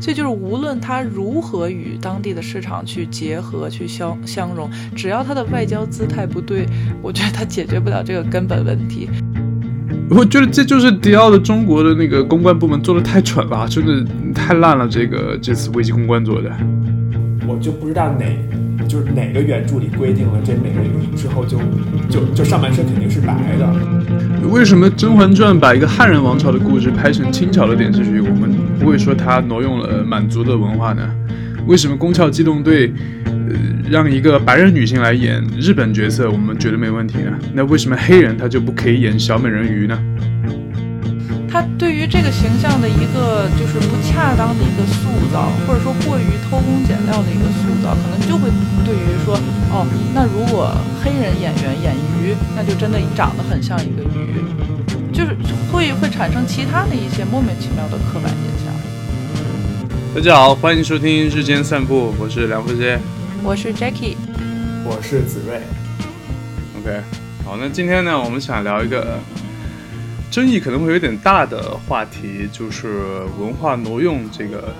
所以就是无论它如何与当地的市场去结合、去相相融，只要它的外交姿态不对，我觉得它解决不了这个根本问题。我觉得这就是迪奥的中国的那个公关部门做的太蠢了，真的太烂了。这个这次危机公关做的，我就不知道哪就是哪个原著里规定了这每个鱼之后就就就上半身肯定是白的。为什么《甄嬛传》把一个汉人王朝的故事拍成清朝的电视剧，我们不会说他挪用了满族的文化呢？为什么《宫壳机动队》？呃让一个白人女性来演日本角色，我们觉得没问题呢。那为什么黑人他就不可以演小美人鱼呢？他对于这个形象的一个就是不恰当的一个塑造，或者说过于偷工减料的一个塑造，可能就会对于说，哦，那如果黑人演员演鱼，那就真的长得很像一个鱼，就是会会产生其他的一些莫名其妙的刻板印象。大家好，欢迎收听日间散步，我是梁福杰。我是 Jackie，我是子睿。OK，好，那今天呢，我们想聊一个争议可能会有点大的话题，就是文化挪用这个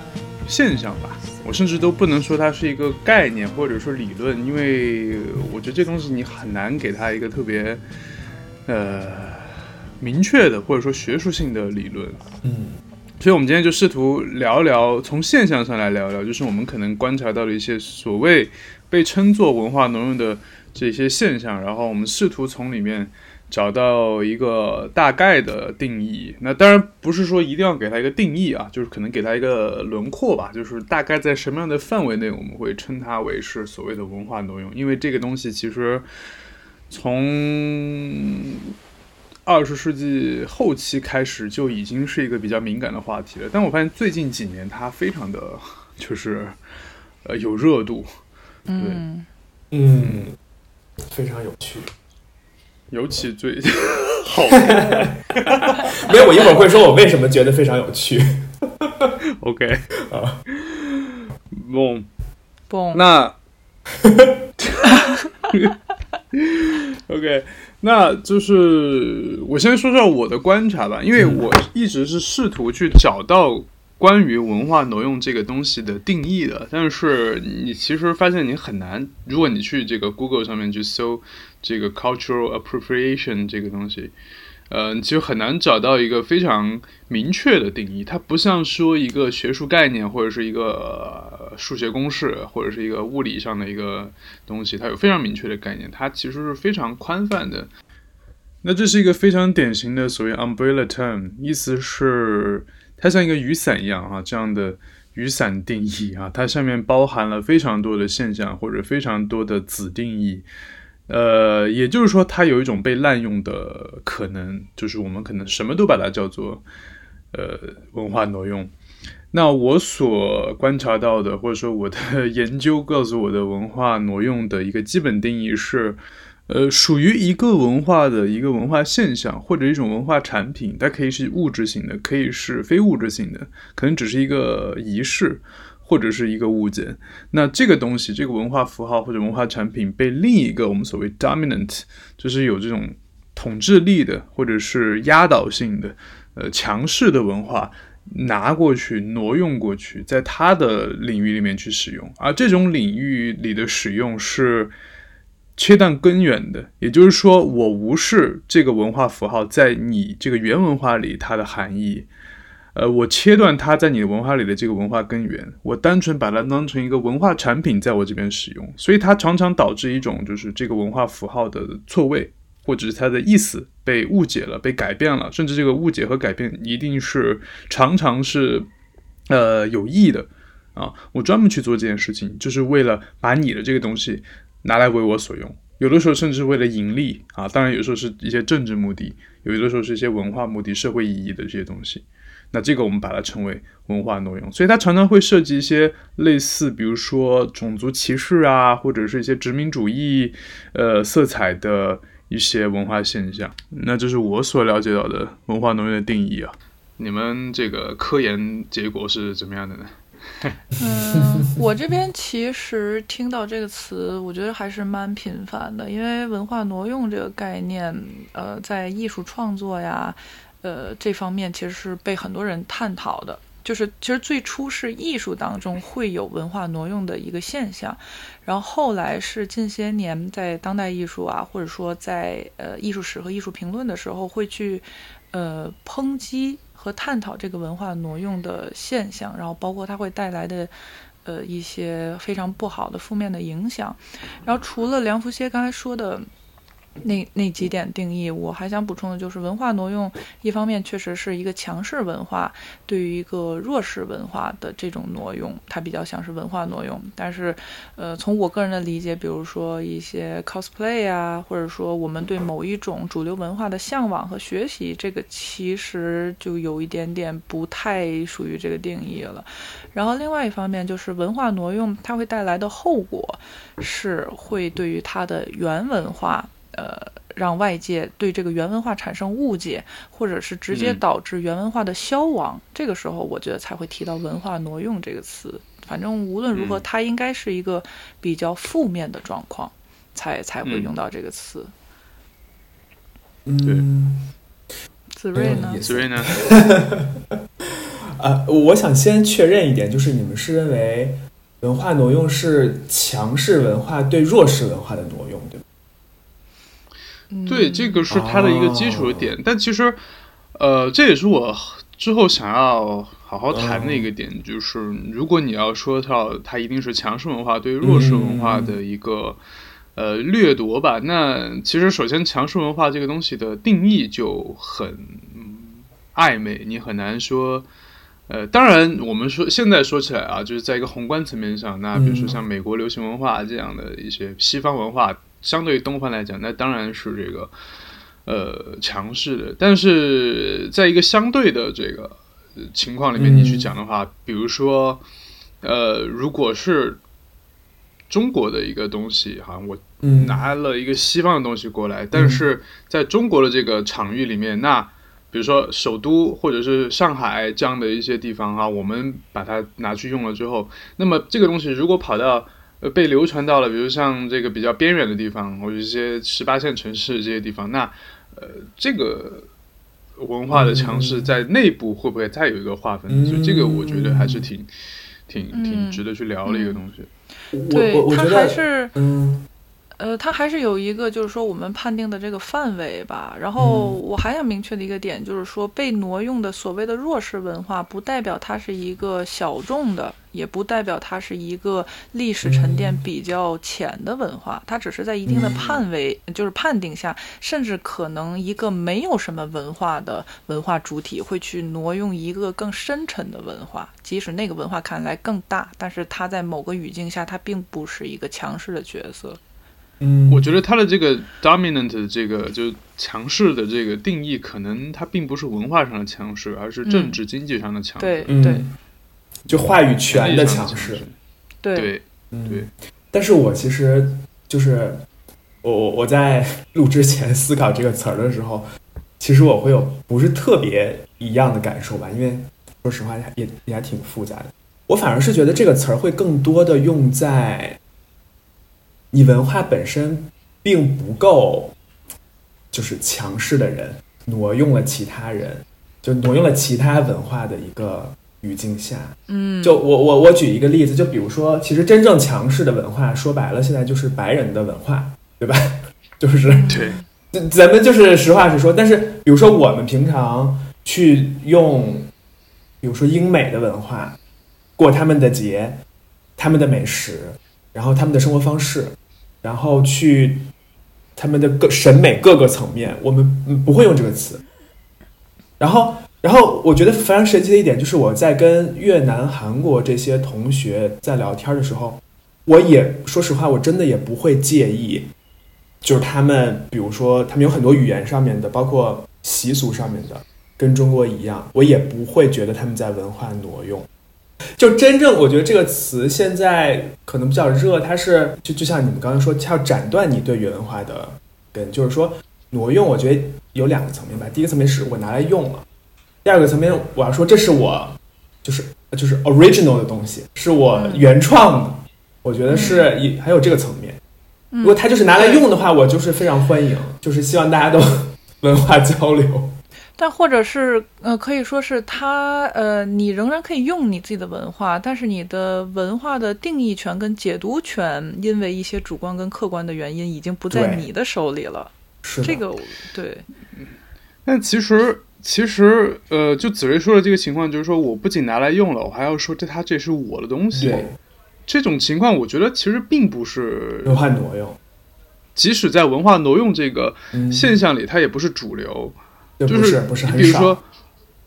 现象吧。我甚至都不能说它是一个概念或者说理论，因为我觉得这东西你很难给它一个特别呃明确的或者说学术性的理论。嗯。所以，我们今天就试图聊聊，从现象上来聊聊，就是我们可能观察到的一些所谓被称作文化挪用的这些现象，然后我们试图从里面找到一个大概的定义。那当然不是说一定要给它一个定义啊，就是可能给它一个轮廓吧，就是大概在什么样的范围内，我们会称它为是所谓的文化挪用。因为这个东西其实从二十世纪后期开始就已经是一个比较敏感的话题了，但我发现最近几年它非常的就是，呃，有热度，对，嗯，非常有趣，尤其最 好，没有，我一会儿会说我为什么觉得非常有趣，OK。啊，蹦蹦，那 OK。那就是我先说说我的观察吧，因为我一直是试图去找到关于文化挪用这个东西的定义的，但是你其实发现你很难，如果你去这个 Google 上面去搜这个 cultural appropriation 这个东西。嗯，其实很难找到一个非常明确的定义。它不像说一个学术概念，或者是一个数学公式，或者是一个物理上的一个东西，它有非常明确的概念。它其实是非常宽泛的。那这是一个非常典型的所谓 umbrella term，意思是它像一个雨伞一样啊，这样的雨伞定义啊，它下面包含了非常多的现象或者非常多的子定义。呃，也就是说，它有一种被滥用的可能，就是我们可能什么都把它叫做呃文化挪用。那我所观察到的，或者说我的研究告诉我的文化挪用的一个基本定义是，呃，属于一个文化的一个文化现象或者一种文化产品，它可以是物质性的，可以是非物质性的，可能只是一个仪式。或者是一个物件，那这个东西，这个文化符号或者文化产品被另一个我们所谓 dominant，就是有这种统治力的或者是压倒性的、呃强势的文化拿过去挪用过去，在它的领域里面去使用，而这种领域里的使用是切断根源的，也就是说，我无视这个文化符号在你这个原文化里它的含义。呃，我切断它在你的文化里的这个文化根源，我单纯把它当成一个文化产品在我这边使用，所以它常常导致一种就是这个文化符号的错位，或者是它的意思被误解了、被改变了，甚至这个误解和改变一定是常常是呃有意的啊。我专门去做这件事情，就是为了把你的这个东西拿来为我所用，有的时候甚至为了盈利啊，当然有时候是一些政治目的，有的时候是一些文化目的、社会意义的这些东西。那这个我们把它称为文化挪用，所以它常常会涉及一些类似，比如说种族歧视啊，或者是一些殖民主义呃色彩的一些文化现象。那这是我所了解到的文化挪用的定义啊。你们这个科研结果是怎么样的呢？嗯，我这边其实听到这个词，我觉得还是蛮频繁的，因为文化挪用这个概念，呃，在艺术创作呀。呃，这方面其实是被很多人探讨的。就是其实最初是艺术当中会有文化挪用的一个现象，然后后来是近些年在当代艺术啊，或者说在呃艺术史和艺术评论的时候，会去呃抨击和探讨这个文化挪用的现象，然后包括它会带来的呃一些非常不好的负面的影响。然后除了梁福歇刚才说的。那那几点定义，我还想补充的就是文化挪用，一方面确实是一个强势文化对于一个弱势文化的这种挪用，它比较像是文化挪用。但是，呃，从我个人的理解，比如说一些 cosplay 啊，或者说我们对某一种主流文化的向往和学习，这个其实就有一点点不太属于这个定义了。然后，另外一方面就是文化挪用，它会带来的后果是会对于它的原文化。呃，让外界对这个原文化产生误解，或者是直接导致原文化的消亡，这个时候我觉得才会提到“文化挪用”这个词。反正无论如何，它应该是一个比较负面的状况，才才会用到这个词。嗯，子睿呢？子睿呢？呃，我想先确认一点，就是你们是认为文化挪用是强势文化对弱势文化的挪用，对吗？对，这个是它的一个基础点，但其实，呃，这也是我之后想要好好谈的一个点，就是如果你要说到它一定是强势文化对弱势文化的一个呃掠夺吧，那其实首先强势文化这个东西的定义就很暧昧，你很难说，呃，当然我们说现在说起来啊，就是在一个宏观层面上，那比如说像美国流行文化这样的一些西方文化。相对于东方来讲，那当然是这个，呃，强势的。但是在一个相对的这个情况里面，你去讲的话，比如说，呃，如果是中国的一个东西，哈，我拿了一个西方的东西过来，但是在中国的这个场域里面，那比如说首都或者是上海这样的一些地方啊，我们把它拿去用了之后，那么这个东西如果跑到呃，被流传到了，比如像这个比较边远的地方，或者一些十八线城市这些地方，那呃，这个文化的强势在内部会不会再有一个划分？所以这个我觉得还是挺挺挺值得去聊的一个东西。对，它还是嗯。呃，它还是有一个，就是说我们判定的这个范围吧。然后我还想明确的一个点，就是说被挪用的所谓的弱势文化，不代表它是一个小众的，也不代表它是一个历史沉淀比较浅的文化。它只是在一定的判为，就是判定下，甚至可能一个没有什么文化的文化主体会去挪用一个更深沉的文化，即使那个文化看来更大，但是它在某个语境下，它并不是一个强势的角色。嗯，我觉得它的这个 dominant 的这个就强势的这个定义，可能它并不是文化上的强势，而是政治经济上的强势。对对，就话语权的强势。对对对。但是我其实就是我我我在录之前思考这个词儿的时候，其实我会有不是特别一样的感受吧，因为说实话也也还挺复杂的。我反而是觉得这个词儿会更多的用在。你文化本身并不够，就是强势的人挪用了其他人，就挪用了其他文化的一个语境下，嗯，就我我我举一个例子，就比如说，其实真正强势的文化，说白了，现在就是白人的文化，对吧？就是对，咱们就是实话实说。但是，比如说我们平常去用，比如说英美的文化过他们的节，他们的美食。然后他们的生活方式，然后去他们的各审美各个层面，我们不会用这个词。然后，然后我觉得非常神奇的一点就是，我在跟越南、韩国这些同学在聊天的时候，我也说实话，我真的也不会介意，就是他们，比如说他们有很多语言上面的，包括习俗上面的，跟中国一样，我也不会觉得他们在文化挪用。就真正，我觉得这个词现在可能比较热，它是就就像你们刚才说，它要斩断你对原文化的根，就是说挪用。我觉得有两个层面吧，第一个层面是我拿来用了，第二个层面我要说这是我就是就是 original 的东西，是我原创的。我觉得是也还有这个层面。如果他就是拿来用的话，我就是非常欢迎，就是希望大家都 文化交流。但或者是呃，可以说是它呃，你仍然可以用你自己的文化，但是你的文化的定义权跟解读权，因为一些主观跟客观的原因，已经不在你的手里了。是的这个对，但其实，其实，呃，就子睿说的这个情况，就是说我不仅拿来用了，我还要说这它这是我的东西。对这种情况，我觉得其实并不是，文化挪用，即使在文化挪用这个嗯，现象里，它也不是主流。就是不是很少比如说，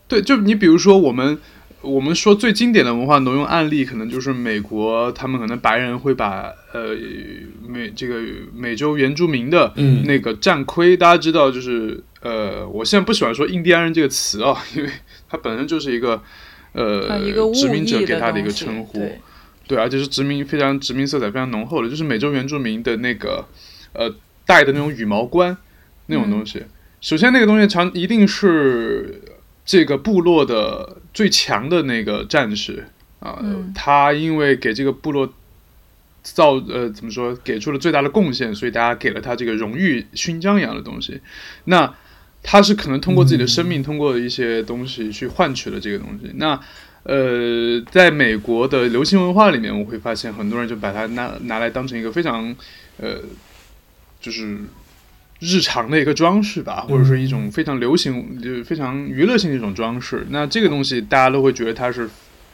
对，就你比如说我们。我们说最经典的文化挪用案例，可能就是美国，他们可能白人会把呃美这个美洲原住民的嗯那个战盔，大家知道，就是呃，我现在不喜欢说印第安人这个词啊，因为它本身就是一个呃啊一个殖民者给他的一个称呼，对，对，而且是殖民非常殖民色彩非常浓厚的，就是美洲原住民的那个呃戴的那种羽毛冠那种东西。首先，那个东西强一定是这个部落的最强的那个战士啊、嗯他因为给这个部落造呃怎么说给出了最大的贡献，所以大家给了他这个荣誉勋章一样的东西。那他是可能通过自己的生命，通过一些东西去换取了这个东西。那呃，在美国的流行文化里面，我会发现很多人就把它拿拿来当成一个非常呃，就是日常的一个装饰吧，或者是一种非常流行、就是非常娱乐性的一种装饰。那这个东西大家都会觉得它是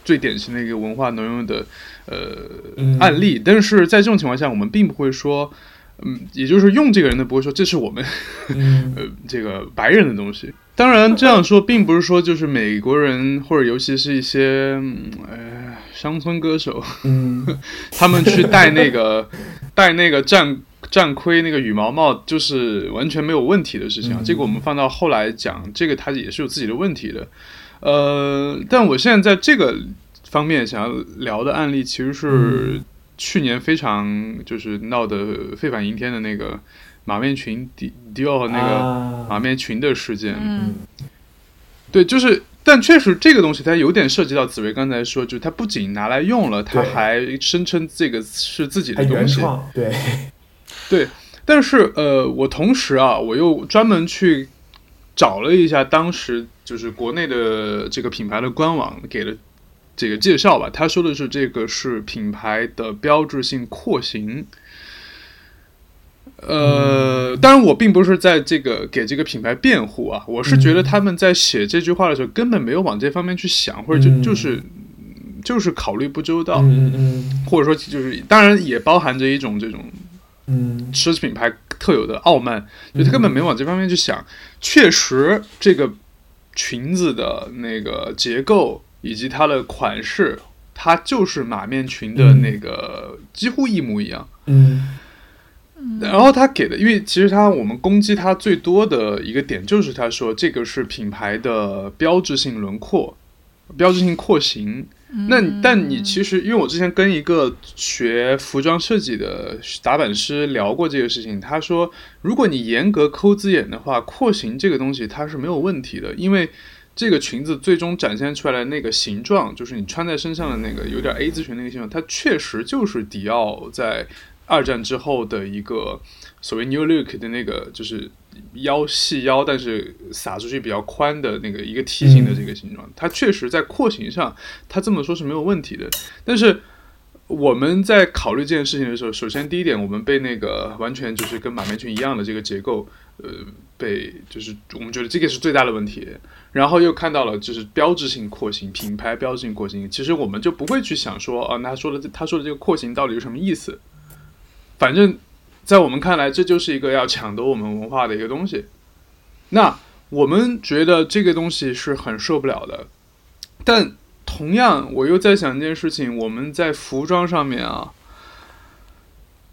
最典型的一个文化挪用的呃嗯案例，但是在这种情况下，我们并不会说。嗯，也就是用这个人的不会说这是我们嗯 呃，这个白人的东西。当然，这样说并不是说就是美国人或者尤其是一些嗯呃乡村歌手，嗯 他们去带那个带那个战战盔那个羽毛帽，就是完全没有问题的事情啊。嗯这个我们放到后来讲，这个它也是有自己的问题的。呃，但我现在在这个方面想要聊的案例，其实是去年非常就是闹得沸反盈天的那个马面裙迪迪奥和那个啊马面裙的事件。嗯对，就是，但确实这个东西它有点涉及到紫薇刚才说，就是它不仅拿来用了，它还声称这个是自己的东西。原创，对，对，但是呃，我同时啊，我又专门去找了一下当时就是国内的这个品牌的官网给的这个介绍吧，他说的是这个是品牌的标志性廓形。呃，当然，我并不是在这个给这个品牌辩护啊，我是觉得他们在写这句话的时候根本没有往这方面去想，或者就嗯。就是就是考虑不周到，嗯嗯。或者说就是当然也包含着一种这种嗯奢侈品牌特有的傲慢，就他根本没往这方面去想。确实，这个裙子的那个结构以及它的款式，它就是马面裙的那个几乎一模一样。嗯然后他给的，因为其实他我们攻击他最多的一个点就是他说这个是品牌的标志性轮廓、标志性廓形。那但你其实，因为我之前跟一个学服装设计的打版师聊过这个事情，他说，如果你严格抠字眼的话，廓形这个东西它是没有问题的，因为这个裙子最终展现出来的那个形状，就是你穿在身上的那个有点 A 字裙那个形状，它确实就是迪奥在二战之后的一个所谓 New Look 的那个，就是腰细腰，但是撒出去比较宽的那个一个梯形的这个形状，它确实在廓形上，它这么说是没有问题的。但是我们在考虑这件事情的时候，首先第一点，我们被那个完全就是跟马面裙一样的这个结构，呃，被就是我们觉得这个是最大的问题。然后又看到了就是标志性廓形，品牌标志性廓形，其实我们就不会去想说，啊，那他说的他说的这个廓形到底是什么意思？反正，在我们看来，这就是一个要抢夺我们文化的一个东西。那我们觉得这个东西是很受不了的，但同样，我又在想一件事情：我们在服装上面啊，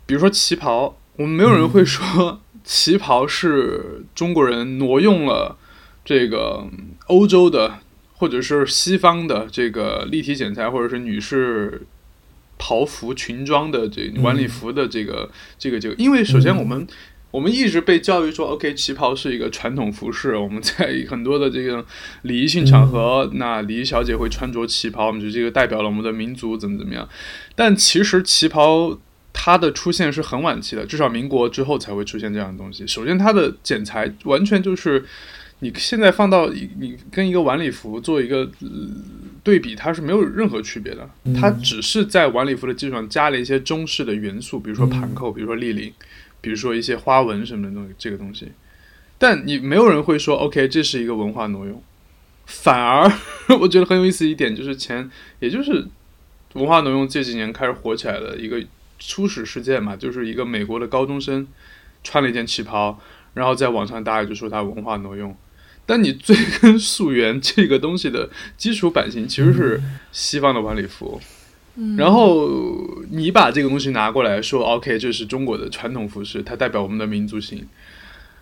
比如说旗袍，我们没有人会说旗袍是中国人挪用了这个欧洲的或者是西方的这个立体剪裁，或者是女士袍服、裙装的这晚礼服的这个、这个这个，因为首先我们、我们一直被教育说，OK，旗袍是一个传统服饰，我们在很多的这个礼仪性场合，那礼仪小姐会穿着旗袍，我们觉得这个代表了我们的民族怎么怎么样。但其实旗袍它的出现是很晚期的，至少民国之后才会出现这样的东西。首先，它的剪裁完全就是你现在放到你跟一个晚礼服做一个对比，它是没有任何区别的，它只是在晚礼服的基础上加了一些中式的元素，比如说盘扣，比如说立领，比如说一些花纹什么的东西，这个东西。但你没有人会说，OK，这是一个文化挪用。反而 我觉得很有意思一点就是前，也就是文化挪用这几年开始火起来的一个初始事件嘛，就是一个美国的高中生穿了一件旗袍，然后在网上大家就说他文化挪用。但你追根溯源，这个东西的基础版型其实是西方的晚礼服，然后你把这个东西拿过来说，OK，这是中国的传统服饰，它代表我们的民族性。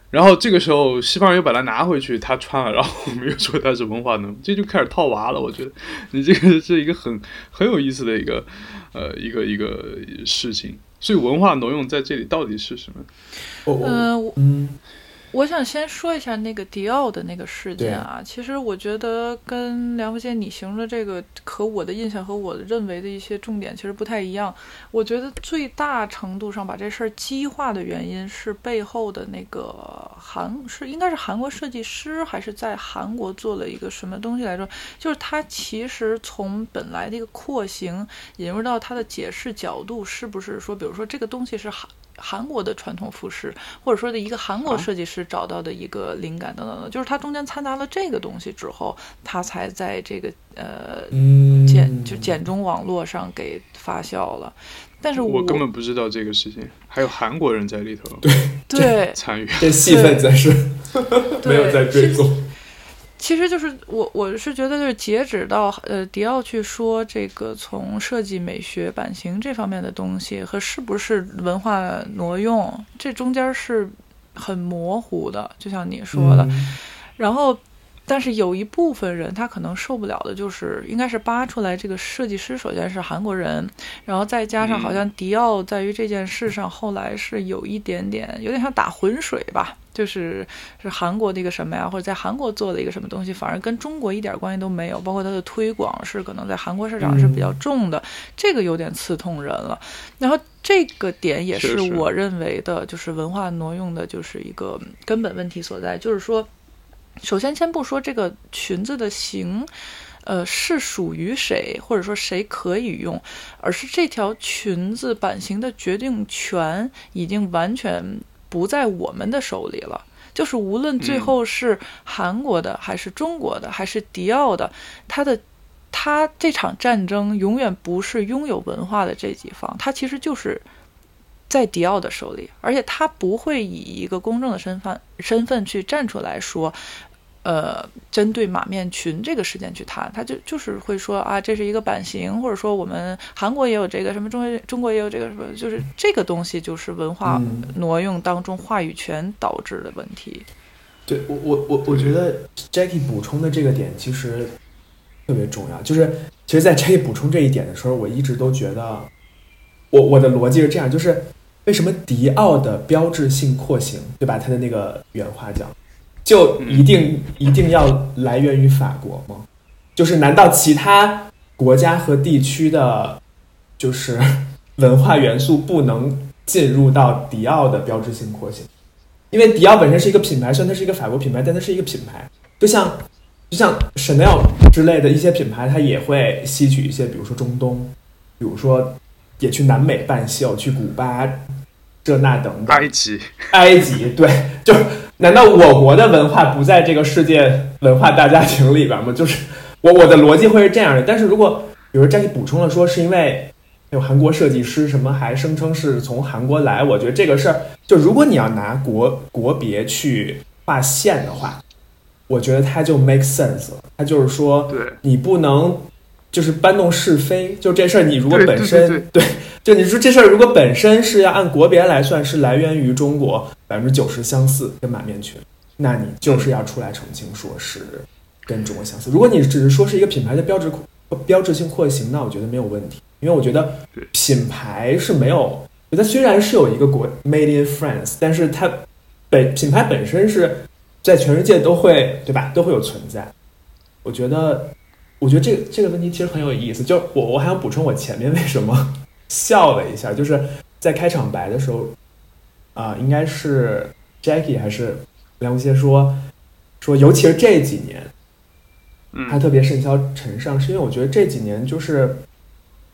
然后这个时候，西方人又把它拿回去，他穿了，然后我们又说它是文化呢，这就开始套娃了。我觉得你这个是一个很很有意思的一个呃一个一个事情。所以文化挪用在这里到底是什么？嗯嗯。我想先说一下那个迪奥的那个事件啊，其实我觉得跟梁福杰你形容的这个和我的印象和我认为的一些重点其实不太一样。我觉得最大程度上把这事儿激化的原因是背后的那个韩是应该是韩国设计师还是在韩国做了一个什么东西来着？就是他其实从本来的一个廓形引入到他的解释角度，是不是说，比如说这个东西是韩。韩国的传统服饰，或者说的一个韩国设计师找到的一个灵感等等的，就是他中间掺杂了这个东西之后，他才在这个呃简就简中网络上给发酵了。但是我根本不知道这个事情，还有韩国人在里头对。对。参与，这戏份真是没有在追踪。其实就是我，我是觉得就是截止到呃迪奥去说这个从设计美学版型这方面的东西和是不是文化挪用，这中间是很模糊的，就像你说的。然后，但是有一部分人他可能受不了的就是，应该是扒出来这个设计师首先是韩国人，然后再加上好像迪奥在于这件事上后来是有一点点有点像打浑水吧。就是是韩国的一个什么呀，或者在韩国做的一个什么东西，反而跟中国一点关系都没有。包括它的推广是可能在韩国市场是比较重的，这个有点刺痛人了。然后这个点也是我认为的，就是文化挪用的，就是一个根本问题所在。就是说，首先先不说这个裙子的型，呃，是属于谁，或者说谁可以用，而是这条裙子版型的决定权已经完全。不在我们的手里了，就是无论最后是韩国的还是中国的还是迪奥的，他的他这场战争永远不是拥有文化的这几方，他其实就是在迪奥的手里，而且他不会以一个公正的身份身份去站出来说。呃，针对马面裙这个事件去谈，他就就是会说啊，这是一个版型，或者说我们韩国也有这个什么，中国中国也有这个什么，就是这个东西就是文化挪用当中话语权导致的问题。对我我我我觉得 Jackie 补充的这个点其实特别重要，就是其实，在 Jackie 补充这一点的时候，我一直都觉得，我我的逻辑是这样，就是为什么迪奥的标志性廓形，对吧？它的那个原话讲。就一定一定要来源于法国吗？就是难道其他国家和地区的，就是 文化元素不能进入到迪奥的标志性廓形？因为迪奥本身是一个品牌，虽然它是一个法国品牌，但它是一个品牌。就像就像 Chanel 之类的一些品牌，它也会吸取一些，比如说中东，比如说也去南美办秀，去古巴。这那等等，埃及，埃及，对，就难道我国的文化不在这个世界文化大家庭里边吗？就是我我的逻辑会是这样的。但是如果比如这里补充了说是因为有韩国设计师什么还声称是从韩国来，我觉得这个事儿就如果你要拿国国别去划线的话，我觉得它就 make sense 了。它就是说，对，你不能。就是搬弄是非，就这事儿，你如果本身对，就你说这事儿如果本身是要按国别来算，是来源于中国百分之九十相似跟满面裙，那你就是要出来澄清说是跟中国相似。如果你只是说是一个品牌的标志标志性廓形，那我觉得没有问题，因为我觉得品牌是没有，它虽然是有一个国 Made in France，但是它本品牌本身是在全世界都会对吧，都会有存在。我觉得。我觉得这个这个问题其实很有意思，就我我还想补充我前面为什么笑了一下，就是在开场白的时候，啊，应该是 Jackie 还是梁无邪说，说，尤其是这几年，嗯它特别甚嚣尘上，是因为我觉得这几年就是，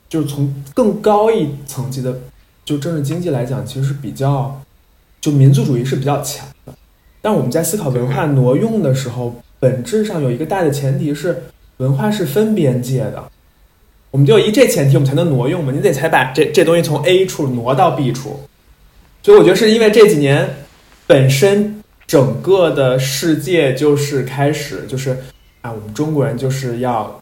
就是从更高一层级的，就政治经济来讲，其实是比较，就民族主义是比较强的。但我们在思考文化挪用的时候，本质上有一个大的前提是，文化是分边界的。我们就有一这前提，我们才能挪用嘛。你得才把这这东西从 A 处挪到 B 处。所以我觉得是因为这几年本身整个的世界就是开始就是啊，我们中国人就是要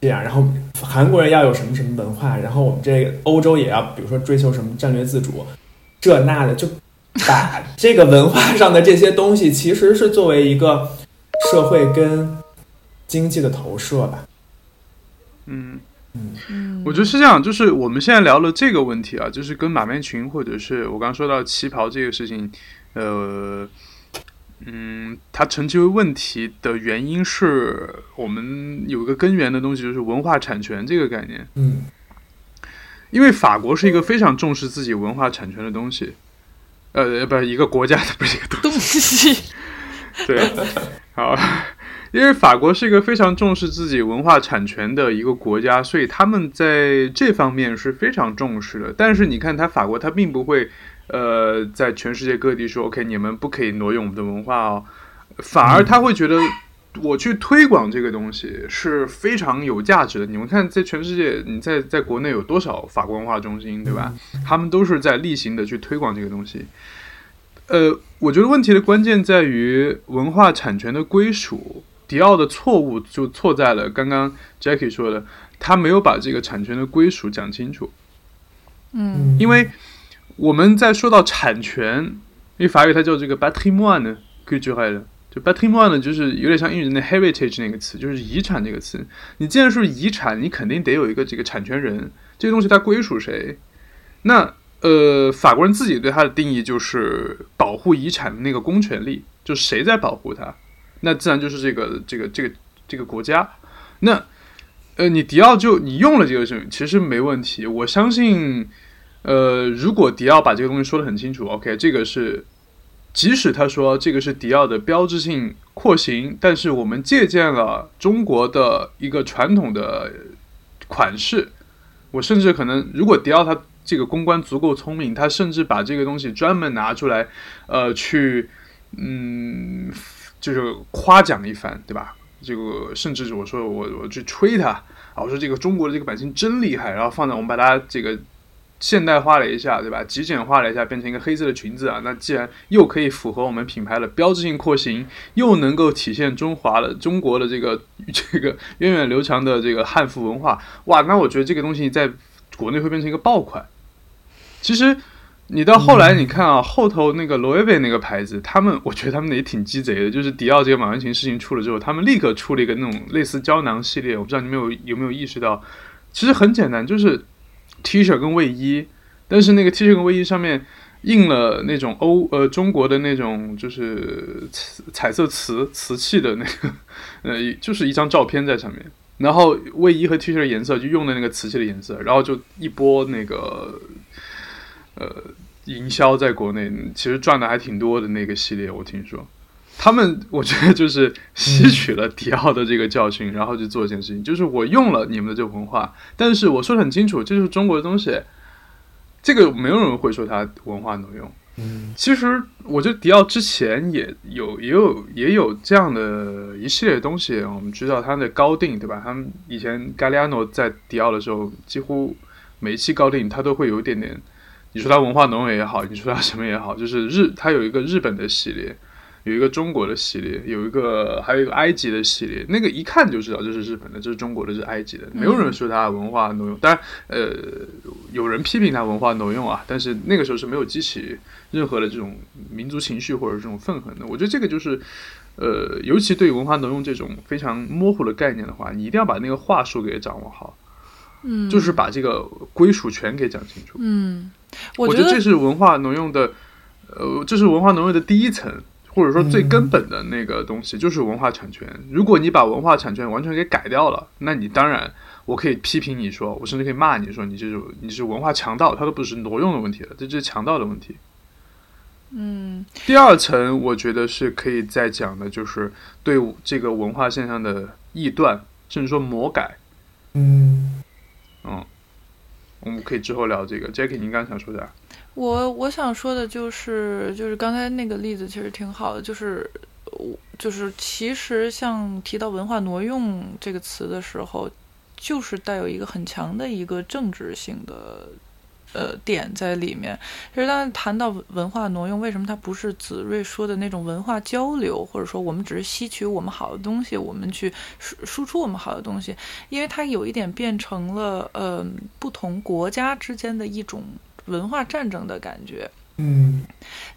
这样，然后韩国人要有什么什么文化，然后我们这个欧洲也要，比如说追求什么战略自主，这那的，就把这个文化上的这些东西，其实是作为一个社会跟经济的投射吧。嗯。嗯，我觉得是这样，就是我们现在聊了这个问题啊，就是跟马面裙或者是我刚刚说到旗袍这个事情，呃，嗯，它成其为问题的原因是我们有一个根源的东西，就是文化产权这个概念。嗯。因为法国是一个非常重视自己文化产权的东西，呃，不是一个国家的，不是一个东东西，对，好，因为法国是一个非常重视自己文化产权的一个国家，所以他们在这方面是非常重视的。但是你看，他法国他并不会，呃，在全世界各地说 OK，你们不可以挪用我们的文化哦，反而他会觉得。我去推广这个东西是非常有价值的。你们看，在全世界，你在在国内有多少法国文化中心，对吧？他们都是在例行的去推广这个东西。呃，我觉得问题的关键在于文化产权的归属。迪奥的错误就错在了刚刚 Jackie 说的，他没有把这个产权的归属讲清楚。嗯因为我们在说到产权，因为法语它叫这个 patrimoine culturel，就 patrimoine 呢，就是有点像英语的那 heritage 那个词，就是遗产这个词。你既然是遗产，你肯定得有一个这个产权人，这个东西它归属谁？那呃，法国人自己对它的定义就是保护遗产的那个公权力，就谁在保护它？那自然就是这个这个这个这个国家。那呃，你迪奥就你用了这个事情，其实没问题。我相信，呃，如果迪奥把这个东西说得很清楚，OK，这个是，即使他说这个是迪奥的标志性廓形，但是我们借鉴了中国的一个传统的款式。我甚至可能，如果迪奥他这个公关足够聪明，他甚至把这个东西专门拿出来，呃，去，嗯，就是夸奖一番，对吧？这个甚至我说我我去吹他啊，我说这个中国的这个版型真厉害，然后放在我们把它这个现代化了一下，对吧？极简化了一下，变成一个黑色的裙子啊，那既然又可以符合我们品牌的标志性廓形，又能够体现中华的中国的这个这个源远流长的这个汉服文化，哇，那我觉得这个东西在国内会变成一个爆款。其实你到后来你看啊，后头那个罗意威那个牌子，他们我觉得他们也挺鸡贼的，就是迪奥这个马文琴事情出了之后，他们立刻出了一个那种类似胶囊系列，我不知道你们有有没有意识到，其实很简单，就是 T 恤跟卫衣，但是那个 T 恤跟卫衣上面印了那种欧呃中国的那种就是彩彩色瓷瓷器的那个呃就是一张照片在上面，然后卫衣和 T 恤的颜色就用的那个瓷器的颜色，然后就一波那个呃营销在国内其实赚的还挺多的那个系列，我听说。他们我觉得就是吸取了迪奥的这个教训，然后去做一件事情，就是我用了你们的这个文化，但是我说的很清楚，这就是中国的东西，这个没有人会说它文化挪用。嗯其实我觉得迪奥之前也有也有也有这样的一系列东西，我们知道它的高定，对吧？他们以前 Galliano 在迪奥的时候，几乎每一期高定它都会有一点点，你说它文化挪用也好，你说它什么也好，就是日它有一个日本的系列。有一个中国的系列，有一个还有一个埃及的系列，那个一看就知道这是日本的，这是中国的，这是埃及的，没有人说它文化挪用。当然，呃，有人批评它文化挪用啊，但是那个时候是没有激起任何的这种民族情绪或者这种愤恨的。我觉得这个就是，呃，尤其对文化挪用这种非常模糊的概念的话，你一定要把那个话术给掌握好，嗯，就是把这个归属权给讲清楚。嗯，我觉得这是文化挪用的，呃，这是文化挪用的第一层。或者说最根本的那个东西就是文化产权。如果你把文化产权完全给改掉了，那你当然我可以批评你说，我甚至可以骂你说你这种你是文化强盗，它都不是挪用的问题了，这就是强盗的问题。嗯，第二层我觉得是可以再讲的，就是对这个文化现象的臆断，甚至说魔改。嗯嗯，我们可以之后聊这个。Jack，您刚想说啥？我我想说的就是，就是刚才那个例子其实挺好的，就是我就是其实像提到文化挪用这个词的时候，就是带有一个很强的一个政治性的。呃，点在里面。其实，当谈到文化挪用，为什么它不是子睿说的那种文化交流，或者说我们只是吸取我们好的东西，我们去输输出我们好的东西？因为它有一点变成了呃不同国家之间的一种文化战争的感觉。嗯，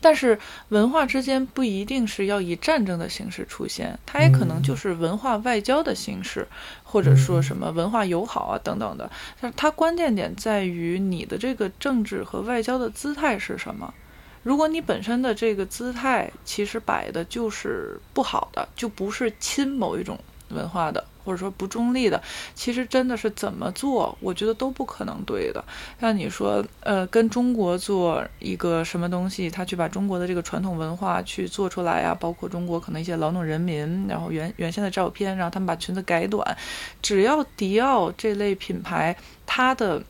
但是文化之间不一定是要以战争的形式出现，它也可能就是文化外交的形式，或者说什么文化友好啊等等的。但它关键点在于你的这个政治和外交的姿态是什么。如果你本身的这个姿态其实摆的就是不好的，就不是亲某一种文化的。或者说不中立的，其实真的是怎么做，我觉得都不可能对的。像你说，呃，跟中国做一个什么东西，他去把中国的这个传统文化去做出来啊，包括中国可能一些劳动人民，然后原原先的照片，让他们把裙子改短，只要迪奥这类品牌，它的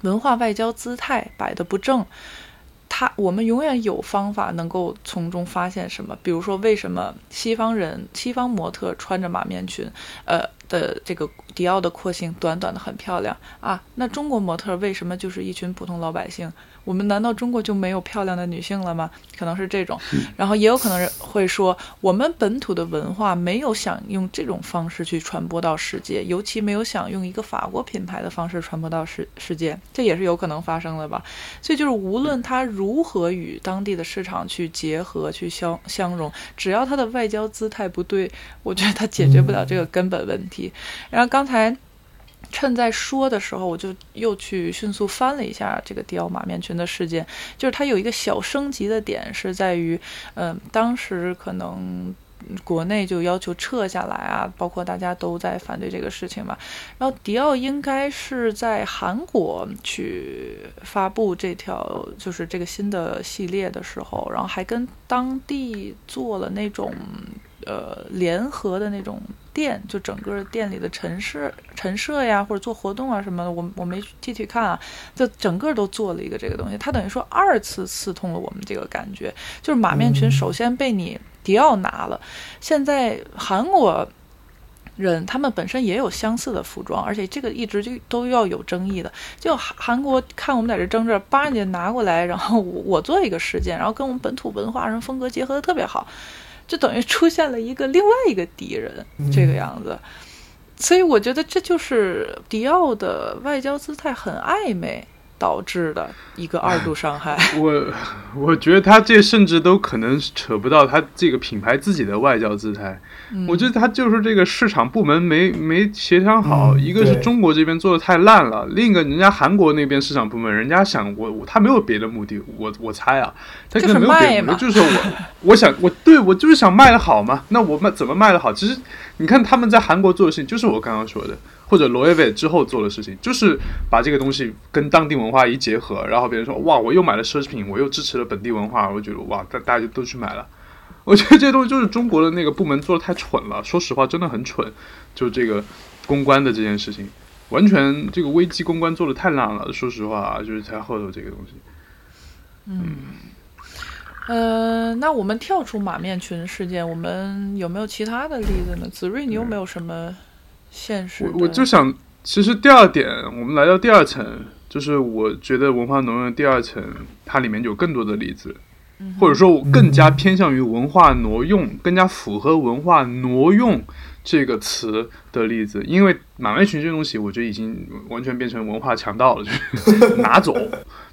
文化外交姿态摆的不正。他，我们永远有方法能够从中发现什么，比如说为什么西方人、西方模特穿着马面裙，呃的这个迪奥的廓形短短的很漂亮啊，那中国模特为什么就是一群普通老百姓？我们难道中国就没有漂亮的女性了吗？可能是这种，然后也有可能会说，我们本土的文化没有想用这种方式去传播到世界，尤其没有想用一个法国品牌的方式传播到世世界，这也是有可能发生的吧。所以就是无论它如何与当地的市场去结合、去相相融，只要它的外交姿态不对，我觉得它解决不了这个根本问题。然后刚才。趁在说的时候，我就又去迅速翻了一下这个迪奥马面裙的事件。就是它有一个小升级的点，是在于，嗯，当时可能国内就要求撤下来啊，包括大家都在反对这个事情嘛。然后迪奥应该是在韩国去发布这条，就是这个新的系列的时候，然后还跟当地做了那种。呃，联合的那种店，就整个店里的陈设、陈设呀，或者做活动啊什么的，我我没具体看啊，就整个都做了一个这个东西。它等于说二次刺痛了我们这个感觉，就是马面裙首先被你迪奥拿了，现在韩国人他们本身也有相似的服装，而且这个一直就都要有争议的。就韩国看我们在这争着，把人家拿过来，然后我我做一个实践，然后跟我们本土文化人风格结合的特别好。就等于出现了一个另外一个敌人，这个样子，所以我觉得这就是迪奥的外交姿态很暧昧。导致的一个二度伤害。我我觉得他这甚至都可能扯不到他这个品牌自己的外交姿态。我觉得他就是这个市场部门没没协商好，一个是中国这边做的太烂了，另一个人家韩国那边市场部门，人家想我我他没有别的目的，我我猜啊，他可能没有别的目的，就是我 我想我对我就是想卖的好嘛，那我卖怎么卖的好？其实你看他们在韩国做的事情，就是我刚刚说的。或者罗伊威之后做的事情，就是把这个东西跟当地文化一结合，然后别人说哇，我又买了奢侈品，我又支持了本地文化，我觉得哇，大大家都去买了。我觉得这些东西就是中国的那个部门做的太蠢了，说实话真的很蠢。就这个公关的这件事情，完全这个危机公关做的太烂了。说实话，就是在后头这个东西。嗯，呃，那我们跳出马面裙事件，我们有没有其他的例子呢？子睿，你有没有什么？现实，我我就想，其实第二点，我们来到第二层，就是我觉得文化挪用的第二层，它里面有更多的例子，或者说我更加偏向于文化挪用，更加符合文化挪用这个词的例子。因为马面裙这东西，我觉得已经完全变成文化强盗了，就是 拿走，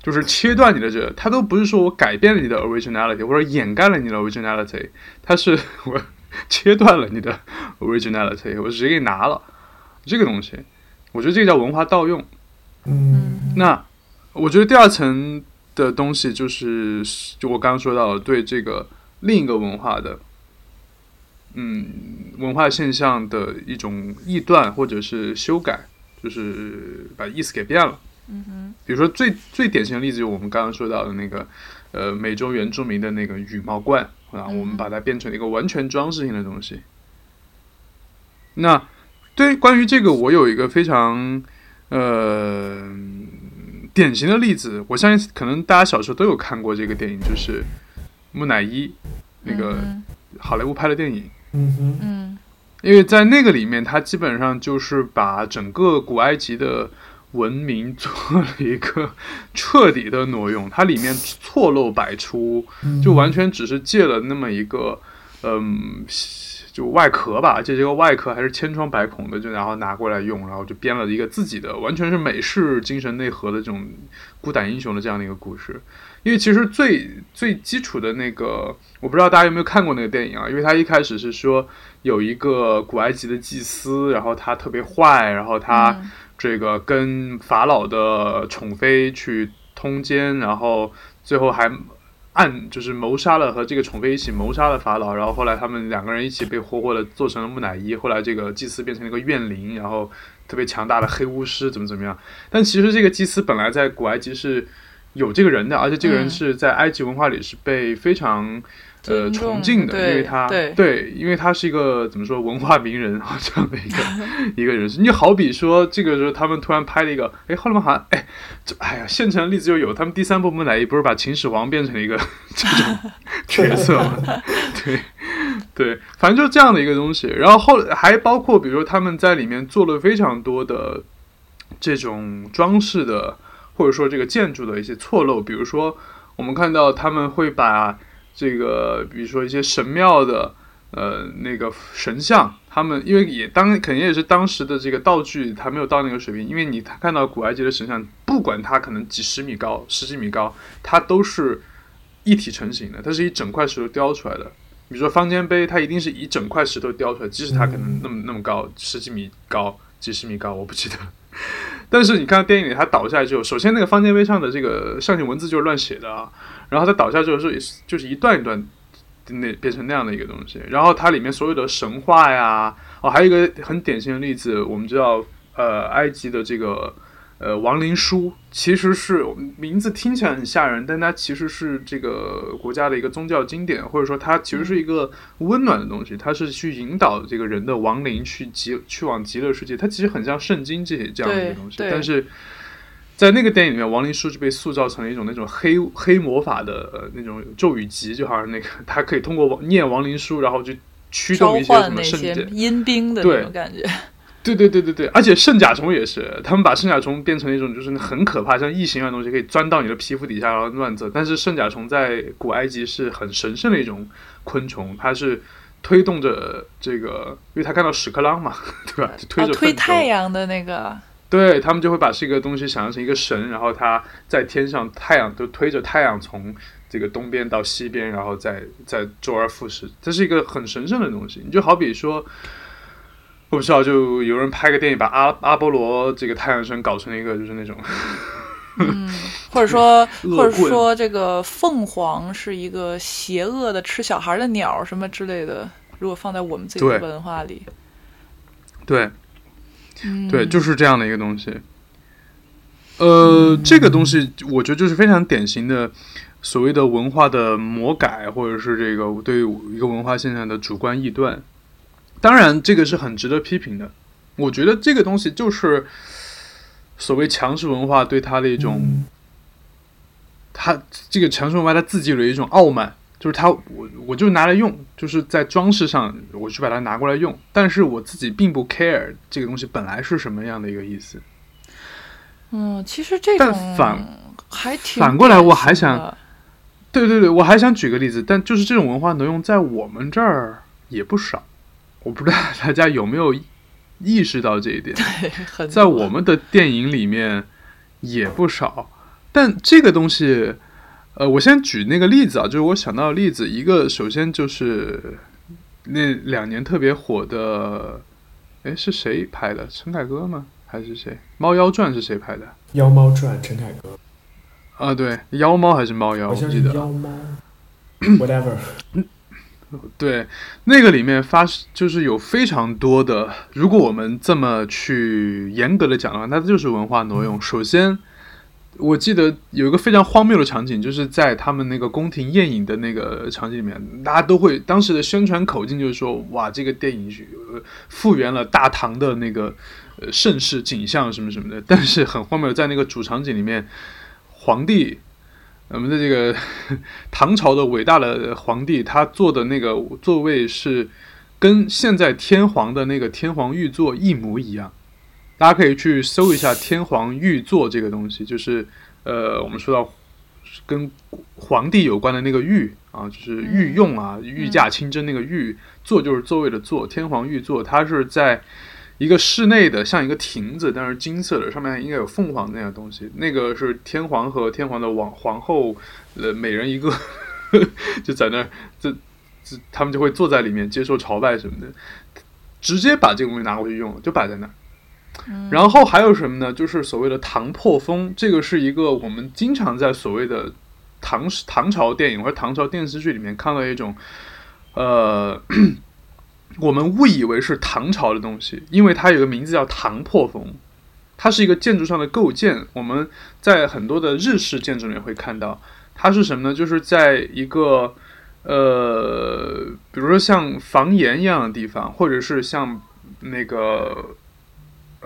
就是切断你的这，它都不是说我改变了你的 originality，或者掩盖了你的 originality，它是 我。切断了你的 originality，我直接给你拿了这个东西，我觉得这个叫文化盗用。嗯，那我觉得第二层的东西就是，就我刚刚说到的，对这个另一个文化的，嗯，文化现象的一种臆断或者是修改，就是把意思给变了。嗯哼，比如说最最典型的例子，就我们刚刚说到的那个，呃，美洲原住民的那个羽毛冠啊，嗯我们把它变成了一个完全装饰性的东西。那对关于这个，我有一个非常呃典型的例子，我相信可能大家小时候都有看过这个电影，就是木乃伊那个嗯好莱坞拍的电影。嗯哼，嗯因为在那个里面，它基本上就是把整个古埃及的文明做了一个彻底的挪用，它里面错漏百出，嗯就完全只是借了那么一个，嗯，就外壳吧，这这个外壳还是千疮百孔的，就然后拿过来用，然后就编了一个自己的，完全是美式精神内核的这种孤胆英雄的这样的一个故事。因为其实最最基础的那个，我不知道大家有没有看过那个电影啊？因为它一开始是说有一个古埃及的祭司，然后他特别坏，然后他嗯这个跟法老的宠妃去通奸，然后最后还暗就是谋杀了和这个宠妃一起谋杀了法老，然后后来他们两个人一起被活活的做成了木乃伊，后来这个祭司变成了一个怨灵，然后特别强大的黑巫师怎么怎么样？但其实这个祭司本来在古埃及是有这个人的，而且这个人是在埃及文化里是被非常。呃，崇敬的，因为他对因为他是一个怎么说文化名人啊这样的一个 一个人士。你好比说，这个时候他们突然拍了一个，哎，后来好像哎，这哎呀，现成的例子就有，他们第三部木乃伊不是把秦始皇变成了一个 这种角色吗？对对，反正就是这样的一个东西。然后后还包括比如说他们在里面做了非常多的这种装饰的，或者说这个建筑的一些错漏，比如说我们看到他们会把这个，比如说一些神庙的呃那个神像，他们因为也当肯定也是当时的这个道具还没有到那个水平，因为你看到古埃及的神像，不管它可能几十米高、十几米高，它都是一体成型的，它是一整块石头雕出来的。比如说方尖碑，它一定是一整块石头雕出来，即使它可能那么那么高，十几米高、几十米高，我不记得。但是你看电影里，它倒下来之后，首先那个方尖碑上的这个象形文字就是乱写的啊，然后它倒下之后是就是一段一段那变成那样的一个东西，然后它里面所有的神话呀，哦，还有一个很典型的例子，我们知道，呃，埃及的这个呃亡灵书，其实是名字听起来很吓人，但它其实是这个国家的一个宗教经典，或者说它其实是一个温暖的东西，它是去引导这个人的亡灵去极去往极乐世界，它其实很像圣经这些这样的一个东西，但是。在那个电影里面，亡灵书就被塑造成了一种那种黑黑魔法的、呃、那种咒语集，就好像那个他可以通过念亡灵书，然后就驱召动一些什么圣剑。阴兵的对那种感觉。对对对对对，而且圣甲虫也是，他们把圣甲虫变成一种就是很可怕，像异形一样的东西，可以钻到你的皮肤底下然后乱走。但是圣甲虫在古埃及是很神圣的一种昆虫，它是推动着这个，因为他看到屎壳郎嘛，对吧？就推啊，着推太阳的那个，对他们就会把这个东西想象成一个神，然后他在天上，太阳都推着太阳从这个东边到西边，然后再再周而复始，这是一个很神圣的东西。你就好比说，我不知道，就有人拍个电影，把阿阿波罗这个太阳神搞成一个就是那种，嗯，或者说 或者说这个凤凰是一个邪恶的吃小孩的鸟什么之类的，如果放在我们自己的文化里，对嗯，对，就是这样的一个东西。呃，这个东西我觉得就是非常典型的所谓的文化的魔改，或者是这个对一个文化现象的主观臆断。当然，这个是很值得批评的。我觉得这个东西就是所谓强势文化对他的一种，嗯它这个强势文化他自己有一种傲慢，就是它我我就拿来用，就是在装饰上我去把它拿过来用，但是我自己并不 care 这个东西本来是什么样的一个意思。嗯，其实这但种反还挺反过来我还想对对对，我还想举个例子，但就是这种文化挪用在我们这儿也不少，我不知道大家有没有意识到这一点，在我们的电影里面也不少，但这个东西，呃，我先举那个例子啊，就是我想到的例子，一个首先就是那两年特别火的，哎，是谁拍的？陈凯歌吗？还是谁？《猫妖传》是谁拍的？《妖猫传》陈凯歌，啊，对，妖猫还是猫妖？我记得。是妖猫，whatever。对，那个里面发就是有非常多的，如果我们这么去严格的讲的话，它就是文化挪用。首先，我记得有一个非常荒谬的场景，就是在他们那个宫廷宴饮的那个场景里面，大家都会当时的宣传口径就是说，哇，这个电影呃复原了大唐的那个呃盛世景象什么什么的。但是很荒谬，在那个主场景里面，皇帝，我们的这个 唐朝的伟大的皇帝，他坐的那个座位是跟现在天皇的那个天皇御座一模一样。大家可以去搜一下天皇御座这个东西，就是呃，我们说到跟皇帝有关的那个御啊，就是御用啊，御驾亲征那个御座就是座位的座，天皇御座，它是在一个室内的，像一个亭子，但是金色的，上面应该有凤凰那样东西，那个是天皇和天皇的王皇后，呃，每人一个，就在那，这这他们就会坐在里面接受朝拜什么的，直接把这个东西拿过去用，就摆在那。然后还有什么呢？就是所谓的唐破风，这个是一个我们经常在所谓的唐唐朝电影或者唐朝电视剧里面看到一种，呃，我们误以为是唐朝的东西，因为它有个名字叫唐破风，它是一个建筑上的构建。我们在很多的日式建筑里面会看到，它是什么呢？就是在一个呃，比如说像房檐一样的地方，或者是像那个。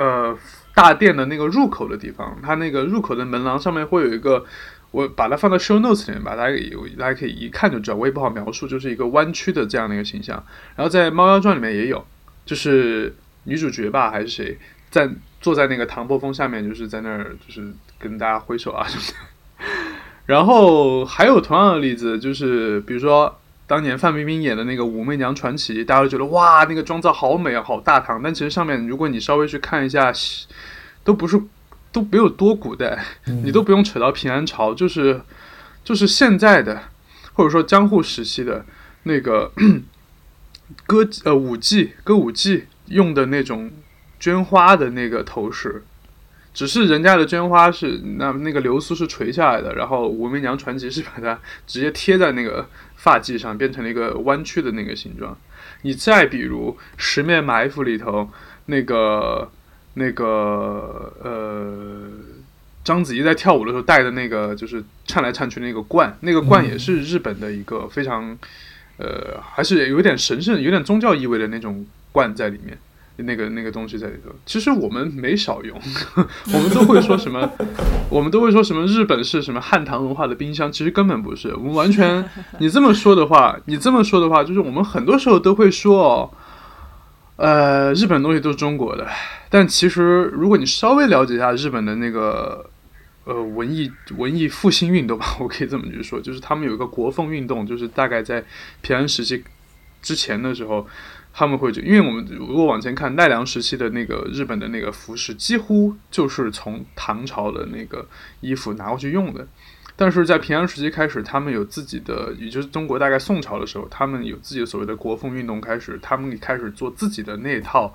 呃，大殿的那个入口的地方，它那个入口的门廊上面会有一个，我把它放到 show notes 里面吧，大家有大家可以一看就知道，我也不好描述，就是一个弯曲的这样的一个形象。然后在《猫妖传》里面也有，就是女主角吧还是谁，在坐在那个唐伯峰下面，就是在那儿就是跟大家挥手啊什么的。然后还有同样的例子，就是比如说。当年范冰冰演的那个《武媚娘传奇》，大家都觉得哇，那个妆造好美啊，好大唐。但其实上面，如果你稍微去看一下，都不是都没有多古代，你都不用扯到平安朝，就是就是现在的，或者说江户时期的那个 歌呃舞伎歌舞伎用的那种绢花的那个头饰。只是人家的绢花是那那个流苏是垂下来的，然后《武媚娘传奇》是把它直接贴在那个发髻上，变成了一个弯曲的那个形状。你再比如《十面埋伏》里头那个那个呃，章子怡在跳舞的时候戴的那个就是颤来颤去那个冠，那个冠也是日本的一个非常呃，还是有点神圣、有点宗教意味的那种冠在里面。那个那个东西在里头，其实我们没少用，我们都会说什么，我们都会说什么日本是什么汉唐文化的冰箱，其实根本不是。我们完全，你这么说的话，你这么说的话，就是我们很多时候都会说哦，呃，日本东西都是中国的，但其实如果你稍微了解一下日本的那个呃文艺文艺复兴运动吧，我可以这么去说，就是他们有一个国风运动，就是大概在平安时期之前的时候。他们会就，因为我们如果往前看奈良时期的那个日本的那个服饰，几乎就是从唐朝的那个衣服拿过去用的。但是在平安时期开始，他们有自己的，也就是中国大概宋朝的时候，他们有自己的所谓的国风运动开始，他们开始做自己的那套。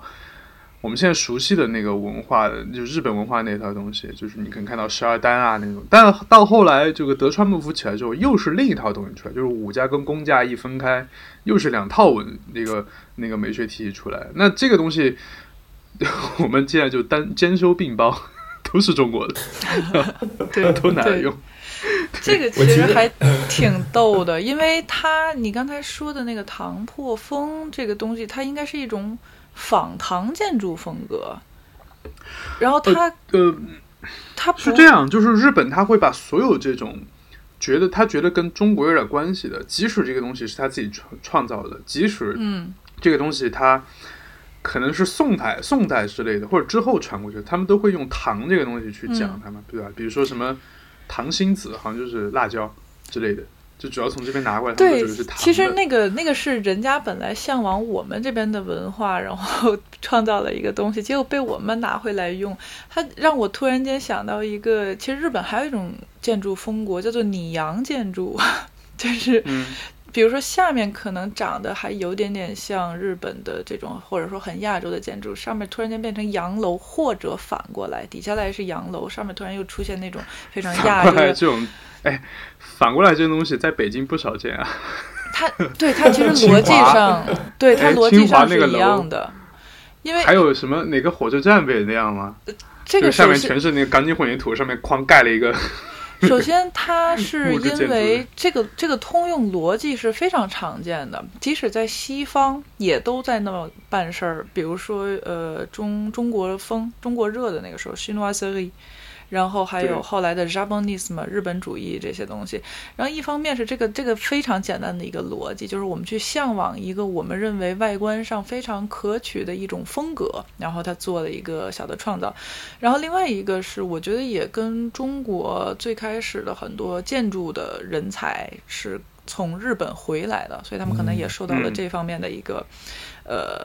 我们现在熟悉的那个文化，就日本文化那套东西，就是你可以看到十二单啊那种。但到后来，这个德川幕府起来之后，又是另一套东西出来，就是武家跟公家一分开，又是两套文那个那个美学体系出来。那这个东西，我们现在就单兼收并包，都是中国的，对，都拿来用。这个其实还挺逗的，因为它你刚才说的那个唐破风这个东西，它应该是一种。仿唐建筑风格，然后他呃，他是这样，就是日本他会把所有这种觉得他觉得跟中国有点关系的，即使这个东西是他自己创创造的，即使嗯这个东西它可能是宋代宋代之类的，或者之后传过去，他们都会用唐这个东西去讲他们，对吧？比如说什么唐辛子，好像就是辣椒之类的。就主要从这边拿过来，对，其实那个那个是人家本来向往我们这边的文化，然后 创造了一个东西，结果被我们拿回来用。它让我突然间想到一个，其实日本还有一种建筑风格叫做拟洋建筑，就是比如说下面可能长得还有点点像日本的这种，或者说很亚洲的建筑，上面突然间变成洋楼，或者反过来底下来是洋楼，上面突然又出现那种非常亚洲的这种。哎，反过来这个东西在北京不少见啊。它对它其实逻辑上，对它逻辑上是一样的。因为还有什么哪个火车站不也那样吗？这个就下面全是那个钢筋混凝土，上面框盖了一个。首先，它是因为这个这个通用逻辑是非常常见的，即使在西方也都在那么办事儿。比如说，呃，中中国风、中国热的那个时候 s e r i 然后还有后来的 j a p a n i s m 日本主义这些东西。然后一方面是这个这个非常简单的一个逻辑，就是我们去向往一个我们认为外观上非常可取的一种风格，然后他做了一个小的创造。然后另外一个是，我觉得也跟中国最开始的很多建筑的人才是从日本回来的，所以他们可能也受到了嗯这方面的一个，呃，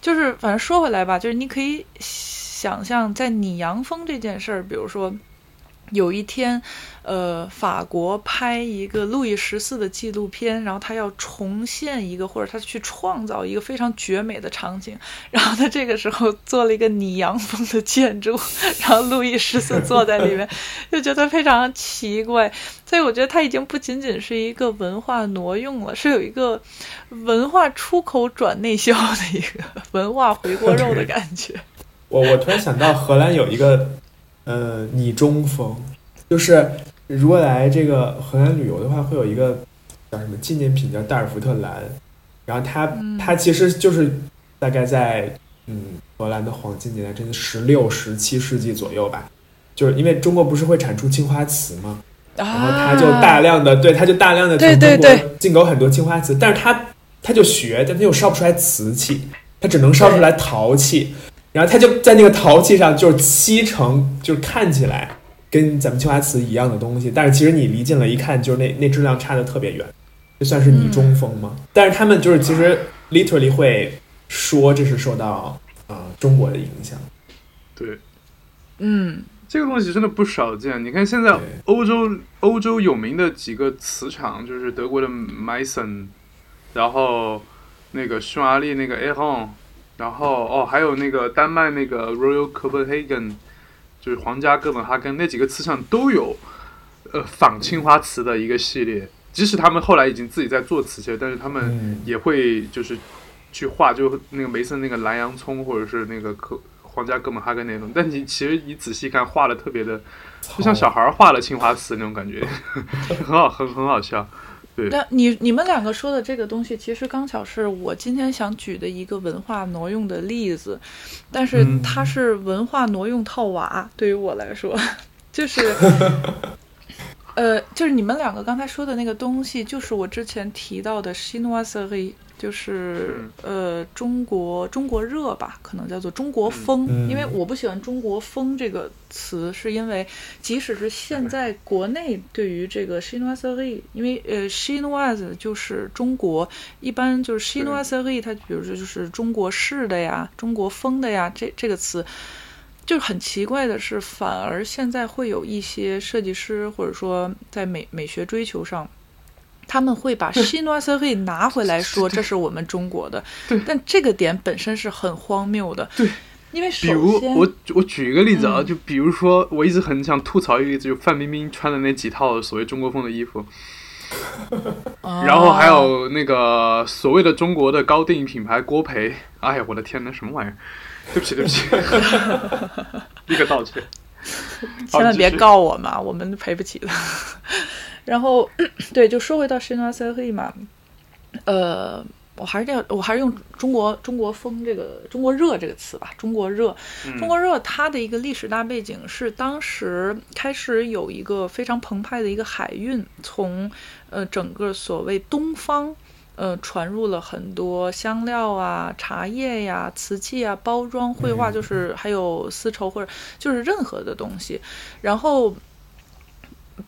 就是反正说回来吧，就是你可以想象在拟洋风这件事儿，比如说。有一天，呃，法国拍一个路易十四的纪录片，然后他要重现一个，或者他去创造一个非常绝美的场景，然后他这个时候做了一个拟洋风的建筑，然后路易十四坐在里面，就觉得非常奇怪。所以我觉得它已经不仅仅是一个文化挪用了，是有一个文化出口转内销的一个 文化回锅肉的感觉。我我突然想到，荷兰有一个呃拟中风，就是如果来这个荷兰旅游的话，会有一个叫什么纪念品叫戴尔福特蓝，然后它嗯。它其实就是大概在嗯荷兰的黄金年代，真的十六、十七世纪左右吧，就是因为中国不是会产出青花瓷吗？然后他就大量的对，他就大量的从中国进口很多青花瓷，但是他他就学，但他又烧不出来瓷器，他只能烧出来陶器，然后他就在那个陶器上就是漆成，就是看起来跟咱们青花瓷一样的东西，但是其实你离近了一看，就是那那质量差的特别远，这算是拟中风吗？但是他们就是其实 literally 会说这是受到啊、呃中国的影响，对，嗯，这个东西真的不少见。你看现在欧洲欧洲有名的几个瓷厂，就是德国的 Meissen，然后那个匈牙利那个 a h o n 然后哦还有那个丹麦那个 Royal Copenhagen，就是皇家哥本哈根那几个瓷厂都有呃仿青花瓷的一个系列。即使他们后来已经自己在做瓷器了，但是他们嗯也会就是去画，就那个梅森那个蓝洋葱，或者是那个科皇家哥本哈根那种。但你其实你仔细看，画的特别的，就像小孩画了青花瓷那种感觉，很好，很很好笑。对，那你你们两个说的这个东西，其实刚巧是我今天想举的一个文化挪用的例子，但是嗯它是文化挪用套娃，对于我来说，就是。呃，就是你们两个刚才说的那个东西，就是我之前提到的 c e 就是呃中国中国热吧，可能叫做中国风，嗯。因为我不喜欢中国风这个词，是因为即使是现在国内对于这个 c h i n o i s e r i 因为呃 c h i n o i s 就是中国，一般就是 c h i n o i s e r i 它比如说就是中国式的呀，中国风的呀，这这个词。就是很奇怪的是，反而现在会有一些设计师，或者说在美美学追求上，他们会把 c h i n o s e r i 拿回来说这是我们中国的，但这个点本身是很荒谬的。对，因为比如我我举一个例子啊，嗯。就比如说我一直很想吐槽一个例子，就范冰冰穿的那几套所谓中国风的衣服，啊 然后还有那个所谓的中国的高定品牌郭培，哎呀，我的天呐，什么玩意儿？对不起，对不起，立刻道歉。千万别告我嘛，我们赔不起的。然后，对，就说回到 c h i n o i s e r i 嘛，呃，我还是这样，我还是用中国中国风这个中国热这个词吧，中国热。嗯中国热它的一个历史大背景是，当时开始有一个非常澎湃的一个海运，从呃整个所谓东方。呃，传入了很多香料啊、茶叶呀、瓷器啊、包装、绘画，嗯就是还有丝绸或者就是任何的东西，然后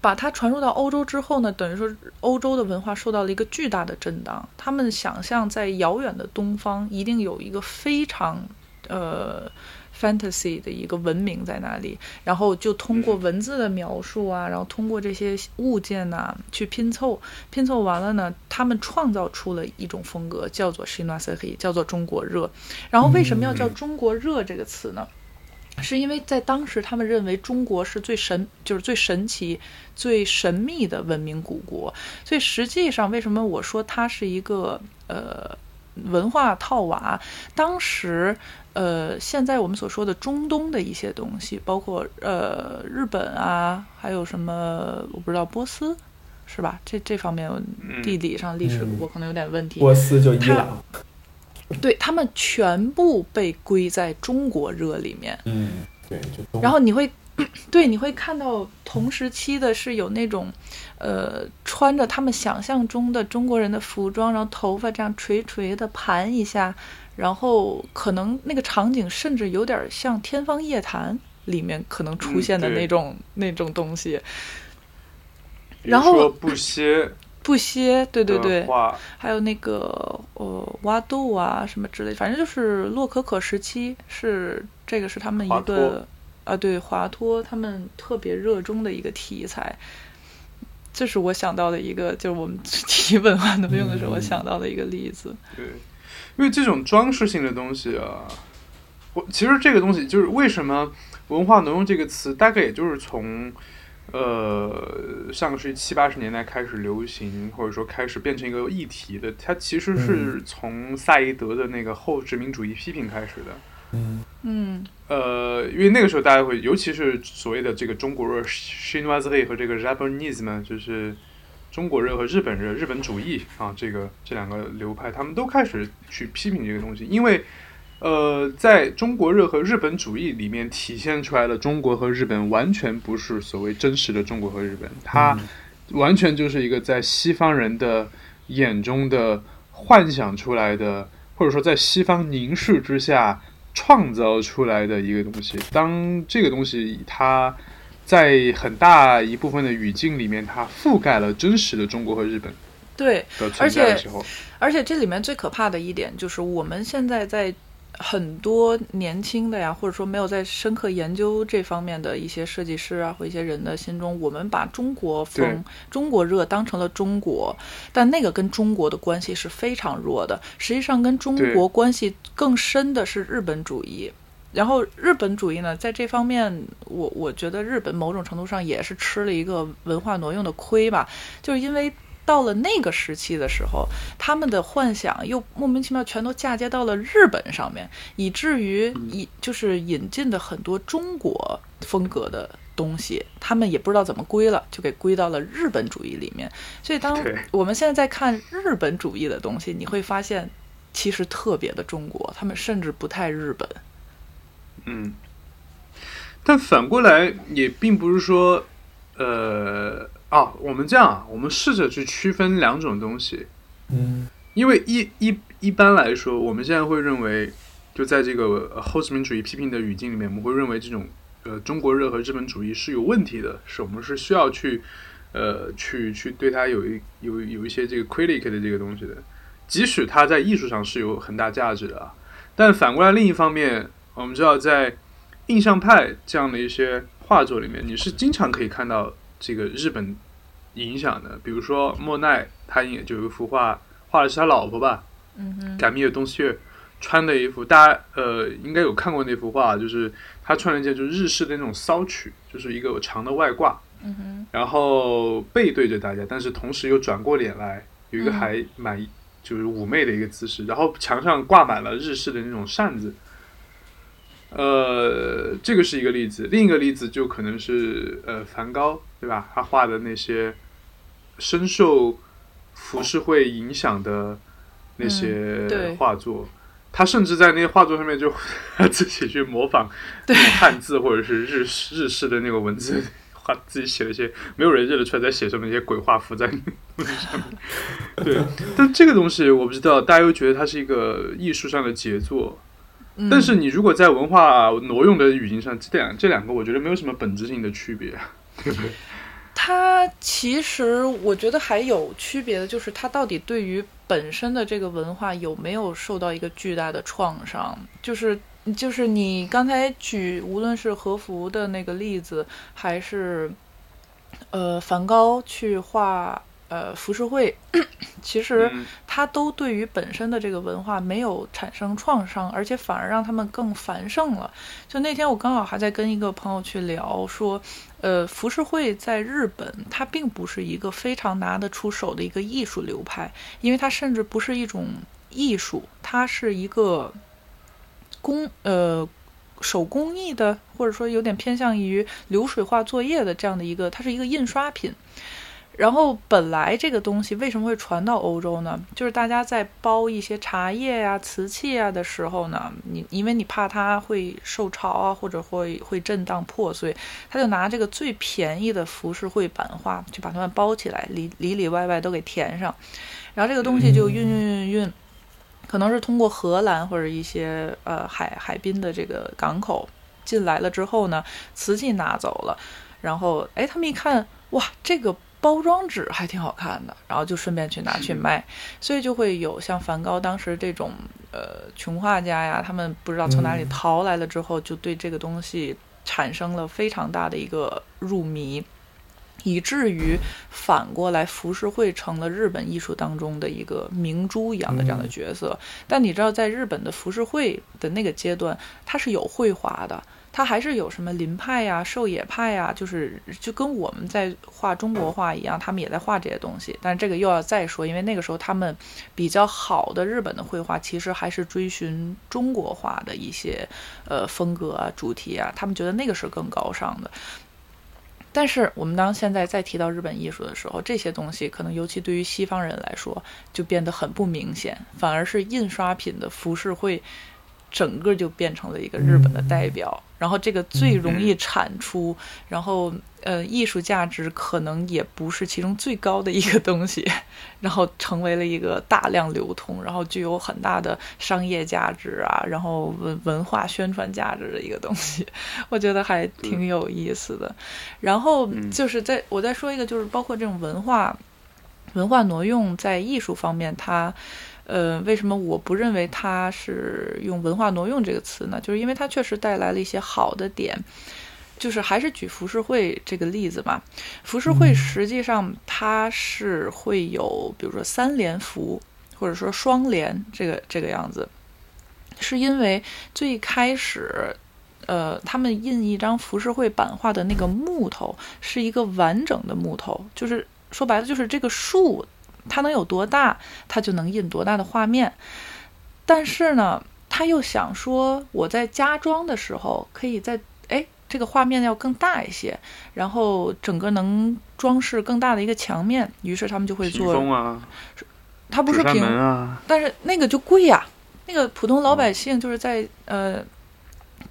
把它传入到欧洲之后呢，等于说欧洲的文化受到了一个巨大的震荡。他们想象在遥远的东方一定有一个非常呃 fantasy 的一个文明在那里，然后就通过文字的描述啊，然后通过这些物件呐、去拼凑，拼凑完了呢，他们创造出了一种风格，叫做 s h i n a s e i 叫做中国热。然后为什么要叫中国热这个词呢？是因为在当时，他们认为中国是最神，就是最神奇、最神秘的文明古国。所以实际上，为什么我说它是一个呃文化套娃，当时呃，现在我们所说的中东的一些东西，包括呃日本啊，还有什么我不知道波斯是吧？这这方面地理上历史嗯我可能有点问题。波斯就伊朗，对他们全部被归在中国热里面。嗯，对，就然后你会，对，你会看到同时期的是有那种，呃，穿着他们想象中的中国人的服装，然后头发这样垂垂的盘一下，然后可能那个场景甚至有点像《天方夜谭》里面可能出嗯现的那种、那种东西。然后说布歇 布歇，对对对，还有那个呃挖豆啊什么之类，反正就是洛可可时期是这个是他们一个啊对华托他们特别热衷的一个题材。这是我想到的一个，就是我们提文化挪用的时候我嗯想到的一个例子。对，因为这种装饰性的东西啊，我其实这个东西就是为什么文化挪用这个词，大概也就是从呃上个世纪七八十年代开始流行，或者说开始变成一个议题的。它其实是从萨义德的那个后殖民主义批评开始的。嗯嗯呃，因为那个时候大家会，尤其是所谓的这个中国热 s h i n w a z i 和这个 Japanism，就是中国热和日本热、日本主义啊，这个这两个流派，他们都开始去批评这个东西，因为呃，在中国热和日本主义里面体现出来的中国和日本完全不是所谓真实的中国和日本，它完全就是一个在西方人的眼中的幻想出来的，或者说在西方凝视之下创造出来的一个东西。当这个东西它在很大一部分的语境里面，它覆盖了真实的中国和日本对，的存在的时候，而且这里面最可怕的一点就是，我们现在在很多年轻的呀，或者说没有在深刻研究这方面的一些设计师啊，或一些人的心中，我们把中国风、中国热当成了中国，但那个跟中国的关系是非常弱的。实际上，跟中国关系更深的是日本主义。然后日本主义呢，在这方面，我我觉得日本某种程度上也是吃了一个文化挪用的亏吧，就是因为到了那个时期的时候，他们的幻想又莫名其妙全都嫁接到了日本上面，以至于引就是引进的很多中国风格的东西，他们也不知道怎么归了，就给归到了日本主义里面。所以当我们现在在看日本主义的东西，你会发现其实特别的中国，他们甚至不太日本。嗯，但反过来也并不是说，呃，啊，我们这样啊，我们试着去区分两种东西，嗯因为一一一般来说，我们现在会认为，就在这个呃后殖民主义批评的语境里面，我们会认为这种呃中国热和日本主义是有问题的，是我们是需要去呃去去对它有一有有一些这个 critic 的这个东西的，即使它在艺术上是有很大价值的啊，但反过来另一方面，我们知道在印象派这样的一些画作里面，你是经常可以看到这个日本影响的，比如说莫奈，他也就有一幅画，画的是他老婆吧，嗯哼，改米尔东西月穿的一幅，大家呃应该有看过那幅画，就是他穿了一件就是日式的那种骚曲，就是一个长的外挂，嗯哼，然后背对着大家，但是同时又转过脸来，有一个嗯。还蛮就是妩媚的一个姿势，然后墙上挂满了日式的那种扇子。呃，这个是一个例子，另一个例子就可能是呃梵高，对吧？他画的那些深受浮世绘影响的那些画作，他甚至在那些画作上面就 自己去模仿汉字或者是日日式的那个文字，画自己写了一些没有人认得出来在写什么一些鬼画符在那上面。对，但这个东西我不知道，大家又觉得它是一个艺术上的杰作，嗯但是你如果在文化挪用的语境上，这两这两个我觉得没有什么本质性的区别。对不对它其实我觉得还有区别的，就是它到底对于本身的这个文化有没有受到一个巨大的创伤？就是就是你刚才举，无论是和服的那个例子，还是呃梵高去画呃浮世绘，其实嗯它都对于本身的这个文化没有产生创伤，而且反而让他们更繁盛了。就那天我刚好还在跟一个朋友去聊说，呃，浮世绘在日本它并不是一个非常拿得出手的一个艺术流派，因为它甚至不是一种艺术，它是一个工呃手工艺的，或者说有点偏向于流水化作业的这样的一个，它是一个印刷品。然后本来这个东西为什么会传到欧洲呢？就是大家在包一些茶叶呀、瓷器啊的时候呢，你因为你怕它会受潮啊，或者会会震荡破碎，他就拿这个最便宜的浮世绘版画，就把它们包起来，里里里外外都给填上，然后这个东西就运运运运，可能是通过荷兰或者一些呃海海滨的这个港口进来了之后呢，瓷器拿走了，然后哎他们一看，哇，这个。包装纸还挺好看的，然后就顺便去拿去卖，所以就会有像梵高当时这种呃穷画家呀，他们不知道从哪里淘来了之后，就对这个东西产生了非常大的一个入迷，以至于反过来浮世绘成了日本艺术当中的一个明珠一样的这样的角色。但你知道，在日本的浮世绘的那个阶段，它是有绘画的。它还是有什么林派呀、狩野派呀，就是就跟我们在画中国画一样，他们也在画这些东西。但是这个又要再说，因为那个时候他们比较好的日本的绘画，其实还是追寻中国画的一些呃风格啊、主题啊，他们觉得那个是更高尚的。但是我们当现在再提到日本艺术的时候，这些东西可能尤其对于西方人来说，就变得很不明显，反而是印刷品的浮世绘。整个就变成了一个日本的代表，然后这个最容易产出，然后呃艺术价值可能也不是其中最高的一个东西，然后成为了一个大量流通，然后具有很大的商业价值啊，然后文文化宣传价值的一个东西，我觉得还挺有意思的。然后就是在我再说一个，就是包括这种文化文化挪用在艺术方面，它。呃，为什么我不认为它是用“文化挪用”这个词呢？就是因为它确实带来了一些好的点，就是还是举浮世绘这个例子嘛。浮世绘实际上它是会有，比如说三联幅，或者说双联这个这个样子，是因为最开始，呃，他们印一张浮世绘版画的那个木头是一个完整的木头，就是说白了就是这个树。它能有多大，它就能印多大的画面。但是呢，他又想说，我在加装的时候，可以在哎，这个画面要更大一些，然后整个能装饰更大的一个墙面。于是他们就会做。它不是平啊，但是那个就贵呀。那个普通老百姓就是在呃。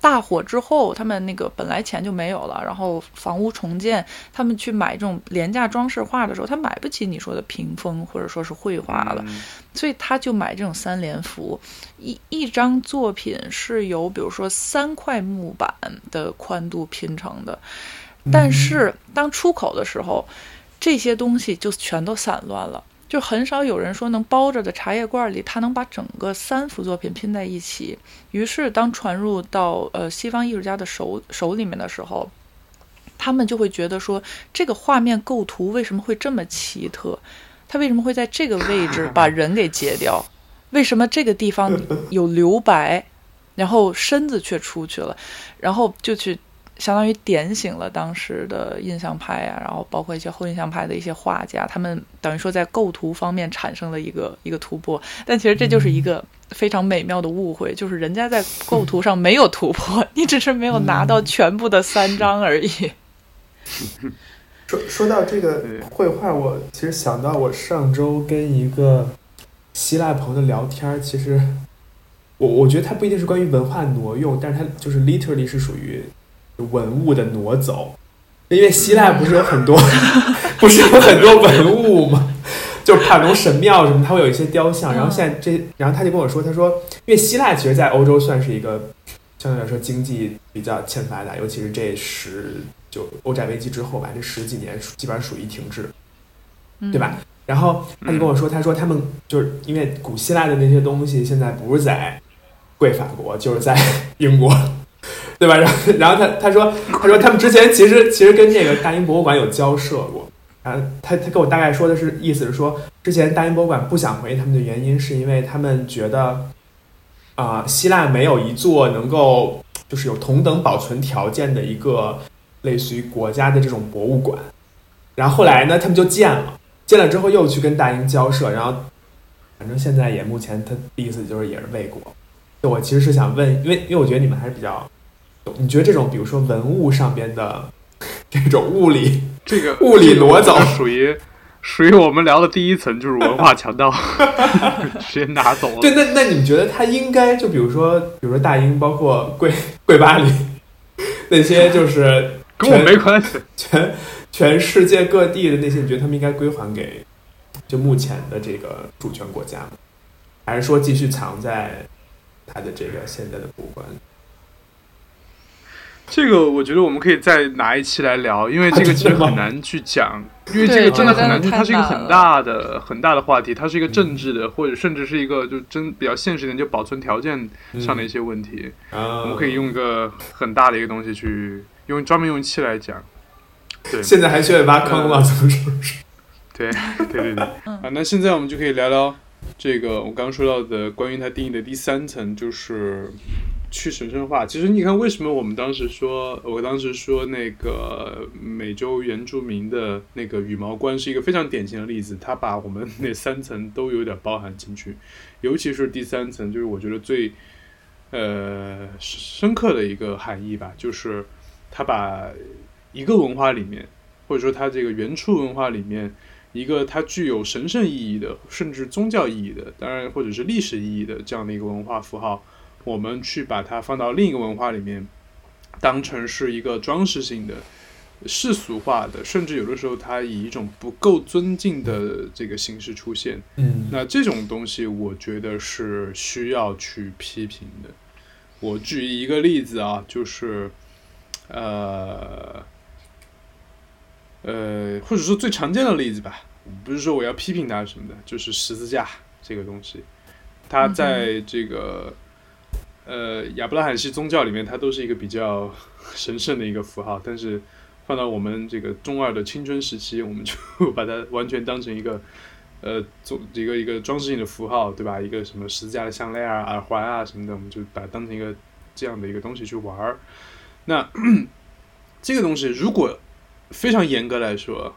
大火之后，他们那个本来钱就没有了，然后房屋重建，他们去买这种廉价装饰画的时候，他买不起你说的屏风或者说是绘画了，所以他就买这种三联幅，一一张作品是由比如说三块木板的宽度拼成的，但是当出口的时候，这些东西就全都散乱了。就很少有人说能包着的茶叶罐里，他能把整个三幅作品拼在一起。于是，当传入到呃西方艺术家的手手里面的时候，他们就会觉得说，这个画面构图为什么会这么奇特？他为什么会在这个位置把人给截掉？为什么这个地方有留白，然后身子却出去了？然后就去。相当于点醒了当时的印象派啊，然后包括一些后印象派的一些画家，他们等于说在构图方面产生了一个一个突破。但其实这就是一个非常美妙的误会，就是人家在构图上没有突破，你只是没有拿到全部的三张而已。说说到这个绘画，我其实想到我上周跟一个希腊朋友的聊天，其实我我觉得他不一定是关于文化挪用，但是他就是 literally 是属于。文物的挪走，因为希腊不是有很多，不是有很多文物吗？就是帕农神庙什么，它会有一些雕像。然后现在这，然后他就跟我说，他说，因为希腊其实，在欧洲算是一个相对来说经济比较欠发达，尤其是这十就欧债危机之后吧，这十几年基本上属于停滞，对吧？然后他就跟我说，他说他们就是因为古希腊的那些东西，现在不是在贵法国，就是在英国。对吧？然后，然后他他说他说他们之前其实其实跟这个大英博物馆有交涉过。然后他他跟我大概说的是意思是说，之前大英博物馆不想回他们的原因，是因为他们觉得啊，希腊没有一座能够就是有同等保存条件的一个类似于国家的这种博物馆。然后后来呢，他们就建了，建了之后又去跟大英交涉，然后反正现在也目前他的意思就是也是未果。就我其实是想问，因为因为我觉得你们还是比较，你觉得这种比如说文物上边的 这种物理这个物理挪走属于属于我们聊的第一层，就是文化强盗 直接拿走了。对，那那你们觉得他应该就比如说，比如说大英，包括贵 贵巴黎那些，就是跟我没关系。全全世界各地的那些，你觉得他们应该归还给就目前的这个主权国家吗？还是说继续藏在他的这个现在的博物馆里？这个我觉得我们可以再拿一期来聊，因为这个其实很难去讲，因为这个真的很难去，它是一个很大的很大的话题，它是一个政治的，或者甚至是一个就真比较现实一点，就保存条件上的一些问题。我们可以用一个很大的一个东西去用专门用一期来讲。对，现在还需要挖坑了，是不是？对对对对，啊，那现在我们就可以聊聊这个我刚刚说到的关于它定义的第三层，就是。去神圣化，其实你看，为什么我们当时说，我当时说那个美洲原住民的那个羽毛冠是一个非常典型的例子，他把我们那三层都有点包含进去，尤其是第三层，就是我觉得最呃深刻的一个含义吧，就是他把一个文化里面，或者说它这个原初文化里面一个它具有神圣意义的，甚至宗教意义的，当然或者是历史意义的这样的一个文化符号。我们去把它放到另一个文化里面，当成是一个装饰性的、世俗化的，甚至有的时候它以一种不够尊敬的这个形式出现。嗯，那这种东西我觉得是需要去批评的。我举一个例子啊，就是呃呃，或者说最常见的例子吧，不是说我要批评它什么的，就是十字架这个东西，它在这个。呃，亚伯拉罕系宗教里面，它都是一个比较 神圣的一个符号，但是放到我们这个中二的青春时期，我们就 把它完全当成一个呃，做一个一个装饰性的符号，对吧？一个什么十字架的项链啊、耳环啊什么的，我们就把它当成一个这样的一个东西去玩儿。那 这个东西如果非常严格来说，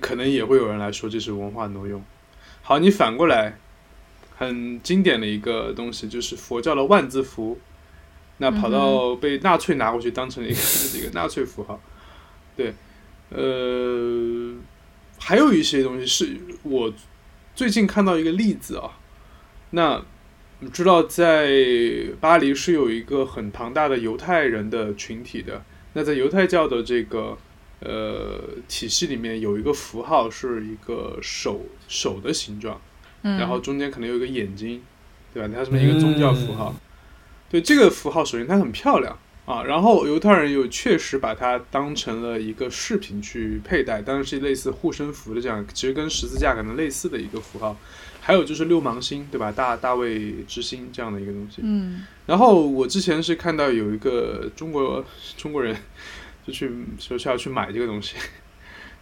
可能也会有人来说这是文化挪用。好，你反过来。很经典的一个东西，就是佛教的万字符，那跑到被纳粹拿过去当成了一个一个纳粹符号，对，呃，还有一些东西是我最近看到一个例子啊，那你知道在巴黎是有一个很庞大的犹太人的群体的，那在犹太教的这个呃体系里面有一个符号是一个手手的形状。然后中间可能有一个眼睛，对吧？它是么一个宗教符号。对这个符号，首先它很漂亮啊。然后犹太人又确实把它当成了一个饰品去佩戴，当然是类似护身符的这样，其实跟十字架可能类似的一个符号。还有就是六芒星，对吧？大大卫之星这样的一个东西。嗯。然后我之前是看到有一个中国中国人就去说是要去买这个东西，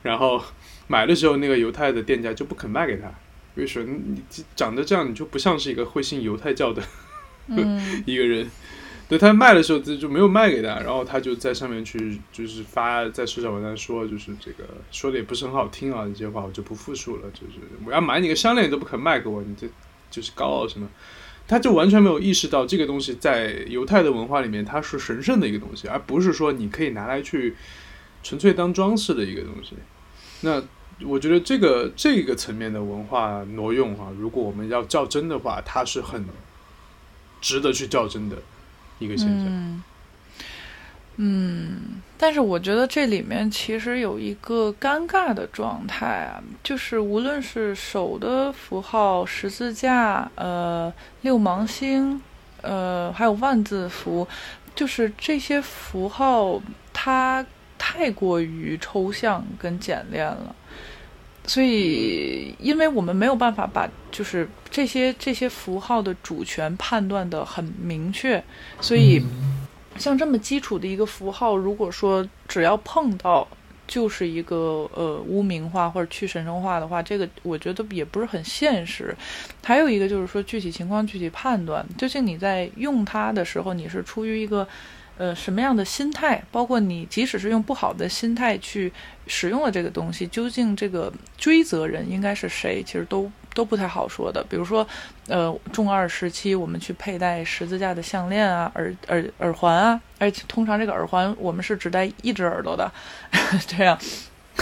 然后买的时候那个犹太的店家就不肯卖给他。为什么你长得这样，你就不像是一个会信犹太教的 一个人？对他卖的时候，就就没有卖给他，然后他就在上面去，就是发在社交网站说，就是这个说的也不是很好听啊，这些话我就不复述了。就是我要买你个项链，你都不肯卖给我，你这就是高傲什么？他就完全没有意识到这个东西在犹太的文化里面它是神圣的一个东西，而不是说你可以拿来去纯粹当装饰的一个东西。那。我觉得这个这个层面的文化挪用啊，如果我们要较真的话，它是很值得去较真的一个现象。嗯，但是我觉得这里面其实有一个尴尬的状态啊，就是无论是手的符号、十字架、呃六芒星、呃还有万字符，就是这些符号，它太过于抽象跟简练了。所以，因为我们没有办法把就是这些这些符号的主权判断的很明确，所以像这么基础的一个符号，如果说只要碰到就是一个呃污名化或者去神圣化的话，这个我觉得也不是很现实。还有一个就是说具体情况具体判断，究竟你在用它的时候，你是出于一个。呃，什么样的心态？包括你，即使是用不好的心态去使用了这个东西，究竟这个追责人应该是谁？其实都都不太好说的。比如说，呃，中二时期我们去佩戴十字架的项链啊、耳耳耳环啊，而且通常这个耳环我们是只戴一只耳朵的，这样，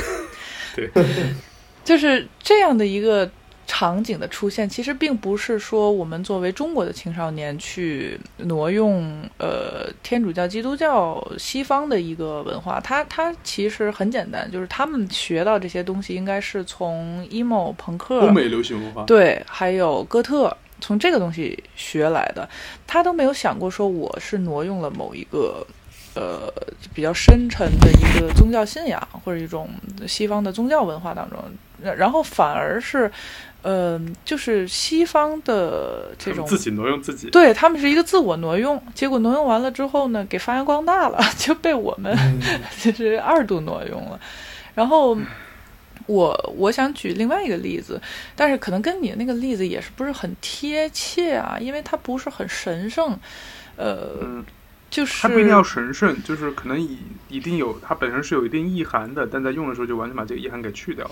对，就是这样的一个。场景的出现，其实并不是说我们作为中国的青少年去挪用呃天主教、基督教西方的一个文化，它它其实很简单，就是他们学到这些东西应该是从 emo 朋克、欧美流行文化，对，还有哥特从这个东西学来的，他都没有想过说我是挪用了某一个呃比较深沉的一个宗教信仰或者一种西方的宗教文化当中，然后反而是。嗯，就是西方的这种自己挪用自己，对他们是一个自我挪用，结果挪用完了之后呢，给发扬光大了，就被我们 就是二度挪用了。然后我我想举另外一个例子，但是可能跟你那个例子也是不是很贴切啊，因为它不是很神圣。呃，就是它不一定要神圣，就是可能一一定有它本身是有一定意涵的，但在用的时候就完全把这个意涵给去掉了。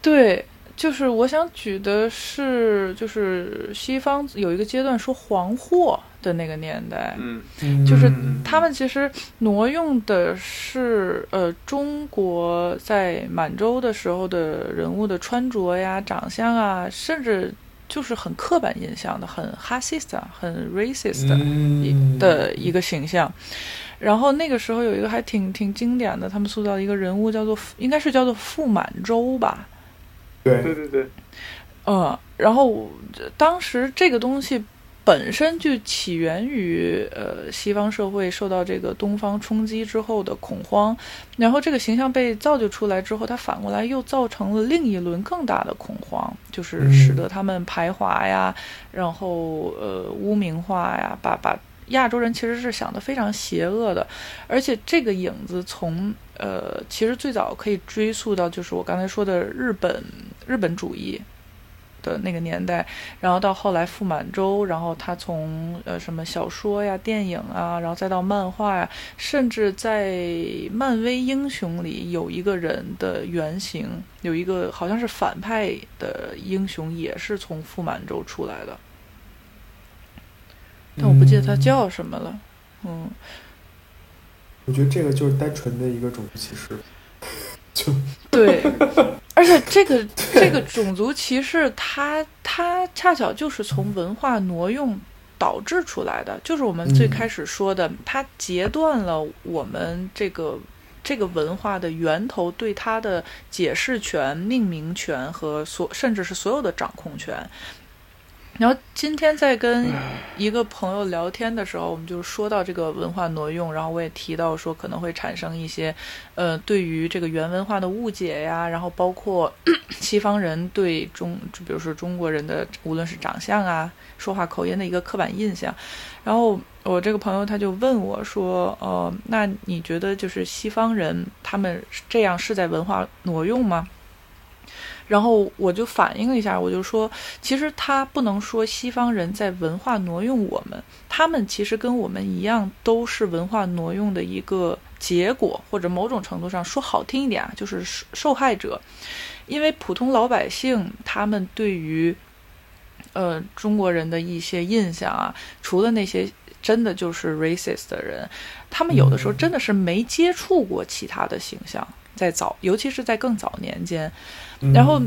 对。就是我想举的是，就是西方有一个阶段说黄祸的那个年代，嗯，就是他们其实挪用的是呃中国在满洲的时候的人物的穿着呀、长相啊，甚至就是很刻板印象的、很哈西斯、很 racist 的一个形象。然后那个时候有一个还挺挺经典的，他们塑造一个人物叫做应该是叫做傅满洲吧。对。对对对，嗯，然后当时这个东西本身就起源于呃西方社会受到这个东方冲击之后的恐慌，然后这个形象被造就出来之后，它反过来又造成了另一轮更大的恐慌，就是使得他们排华呀，然后呃污名化呀，把把亚洲人其实是想的非常邪恶的，而且这个影子从。呃，其实最早可以追溯到就是我刚才说的日本日本主义的那个年代，然后到后来傅满洲，然后他从呃什么小说呀、电影啊，然后再到漫画呀，甚至在漫威英雄里有一个人的原型，有一个好像是反派的英雄，也是从傅满洲出来的，但我不记得它叫什么了，嗯。我觉得这个就是单纯的一个种族歧视，就对，而且这个这个种族歧视，它它恰巧就是从文化挪用导致出来的，就是我们最开始说的，它截断了我们这个这个文化的源头对它的解释权、命名权和所甚至是所有的掌控权。然后今天在跟一个朋友聊天的时候，我们就说到这个文化挪用，然后我也提到说可能会产生一些，呃，对于这个原文化的误解呀，然后包括 西方人对中，就比如说中国人的无论是长相啊、说话口音的一个刻板印象。然后我这个朋友他就问我说，呃，那你觉得就是西方人他们这样是在文化挪用吗？然后我就反映了一下，我就说，其实他不能说西方人在文化挪用我们，他们其实跟我们一样，都是文化挪用的一个结果，或者某种程度上说好听一点啊，就是受害者。因为普通老百姓他们对于，呃中国人的一些印象啊，除了那些真的就是 racist 的人，他们有的时候真的是没接触过其他的形象。在早，尤其是在更早年间，然后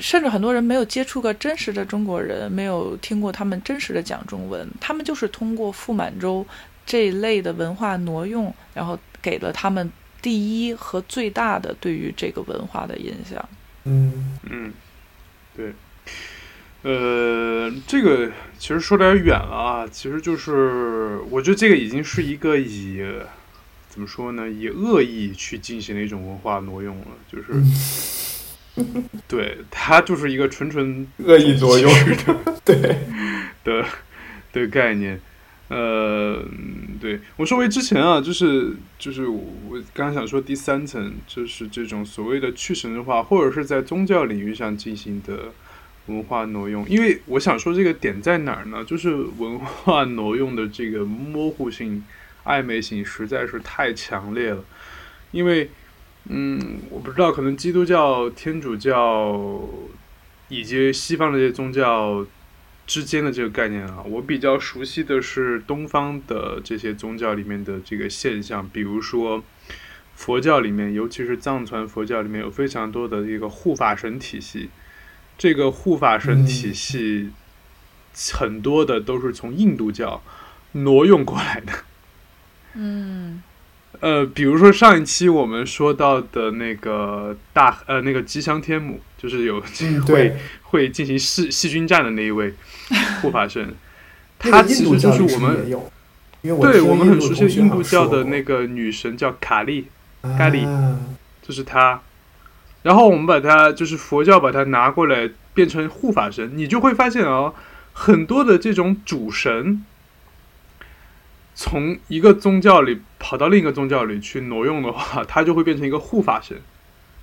甚至很多人没有接触过真实的中国人，没有听过他们真实的讲中文，他们就是通过傅满洲这一类的文化挪用，然后给了他们第一和最大的对于这个文化的印象。嗯嗯，对，呃，这个其实说点远了啊，其实就是我觉得这个已经是一个以。怎么说呢？以恶意去进行了一种文化挪用了，就是，对它就是一个纯纯 恶意挪用 的，对的的概念。呃，对我说回之前啊，就是就是我刚刚想说第三层，就是这种所谓的去神化，或者是在宗教领域上进行的文化挪用。因为我想说这个点在哪儿呢？就是文化挪用的这个模糊性。暧昧性实在是太强烈了，因为，嗯，我不知道，可能基督教、天主教以及西方的这些宗教之间的这个概念啊，我比较熟悉的是东方的这些宗教里面的这个现象，比如说佛教里面，尤其是藏传佛教里面有非常多的一个护法神体系，这个护法神体系很多的都是从印度教挪用过来的。嗯。呃，比如说上一期我们说到的那个大呃那个吉祥天母，就是有嗯，会对，会进行细细菌战的那一位护法神，那他其实就是我们对我们很熟悉的印度教的那个女神叫卡利，过咖喱啊就是她。然后我们把它就是佛教把它拿过来变成护法神，你就会发现哦，很多的这种主神，从一个宗教里跑到另一个宗教里去挪用的话，它就会变成一个护法神。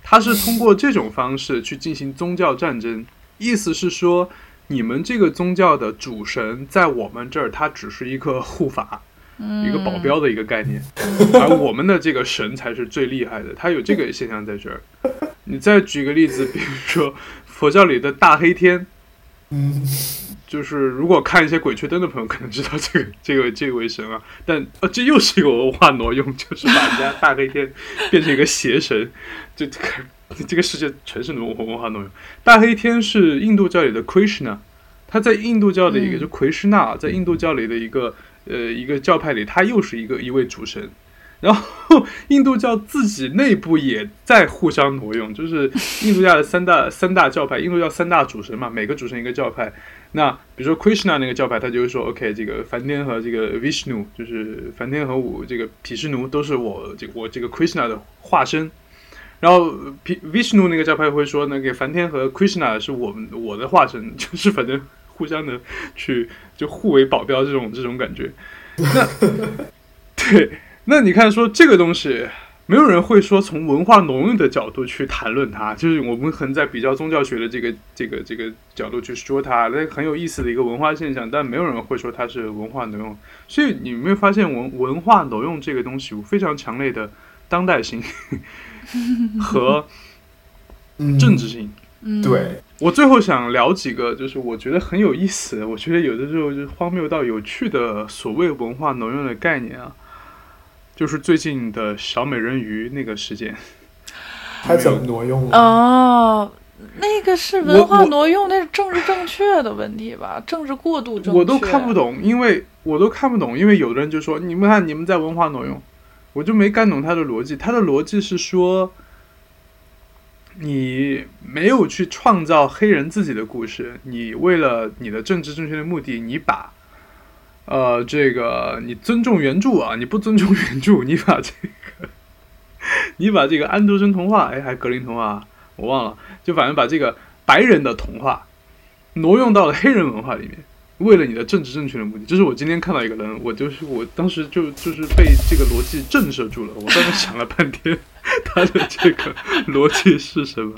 它是通过这种方式去进行宗教战争，意思是说，你们这个宗教的主神在我们这儿，它只是一个护法，嗯，一个保镖的一个概念，而我们的这个神才是最厉害的，它有这个现象在这儿。你再举个例子，比如说佛教里的大黑天，嗯，就是如果看一些《鬼吹灯》的朋友可能知道这个 这个这位神啊，但呃这又是一个文化挪用，就是把人家大黑天变成一个邪神，就这个这个世界全是文文化挪用。大黑天是印度教里的 Krishna，他在印度教的一个、嗯就奎师那，在印度教里的一个呃一个教派里，他又是一个一位主神。然后印度教自己内部也在互相挪用，就是印度教的三大三大教派，印度教三大主神嘛，每个主神一个教派。那比如说 Krishna 那个教派，他就会说，OK，这个梵天和这个 Vishnu，就是梵天和我这个毗湿奴都是我这我这个 Krishna 的化身。然后毗 Vishnu 那个教派会说，那个梵天和 Krishna 是我们我的化身，就是反正互相的去就互为保镖这种这种感觉。那对，那你看说这个东西。没有人会说从文化挪用的角度去谈论它，就是我们可能在比较宗教学的这个这个这个角度去说它，那很有意思的一个文化现象，但没有人会说它是文化挪用。所以你有没有发现文文化挪用这个东西有非常强烈的当代性和嗯政治性？嗯，对，我最后想聊几个，就是我觉得很有意思，我觉得有的时候就是荒谬到有趣的所谓文化挪用的概念啊，就是最近的小美人鱼那个事件。他怎么挪用了？哦，那个是文化挪用，那是政治正确的问题吧？政治过度正确，我都看不。懂，因为我都看不懂，因为有的人就说你们看你们在文化挪用，我就没看懂他的逻辑。他的逻辑是说，你没有去创造黑人自己的故事，你为了你的政治正确的目的，你把呃这个你尊重原著啊，你不尊重原著，你把这个你把这个安徒生童话，哎，还格林童话，我忘了，就反正把这个白人的童话挪用到了黑人文化里面。为了你的政治正确的目的，这是我今天看到一个人，我就是我当时就就是被这个逻辑震慑住了。我当时想了半天，他的这个逻辑是什么？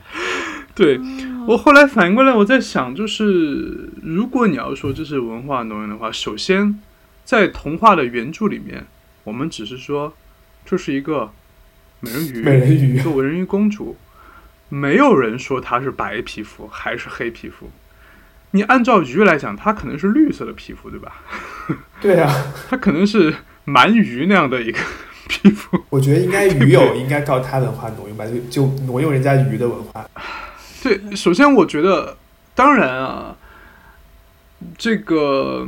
对我后来反应过来，我在想，就是如果你要说这是文化挪用的话，首先在童话的原著里面，我们只是说这是一个美人鱼，美人鱼一个美人鱼公主，没有人说她是白皮肤还是黑皮肤。你按照鱼来讲，它可能是绿色的皮肤，对吧？对啊，它可能是鳗鱼那样的一个皮肤。我觉得应该鱼友 应该告他文化挪用吧，就就挪用人家鱼的文化。对，首先我觉得，当然啊，这个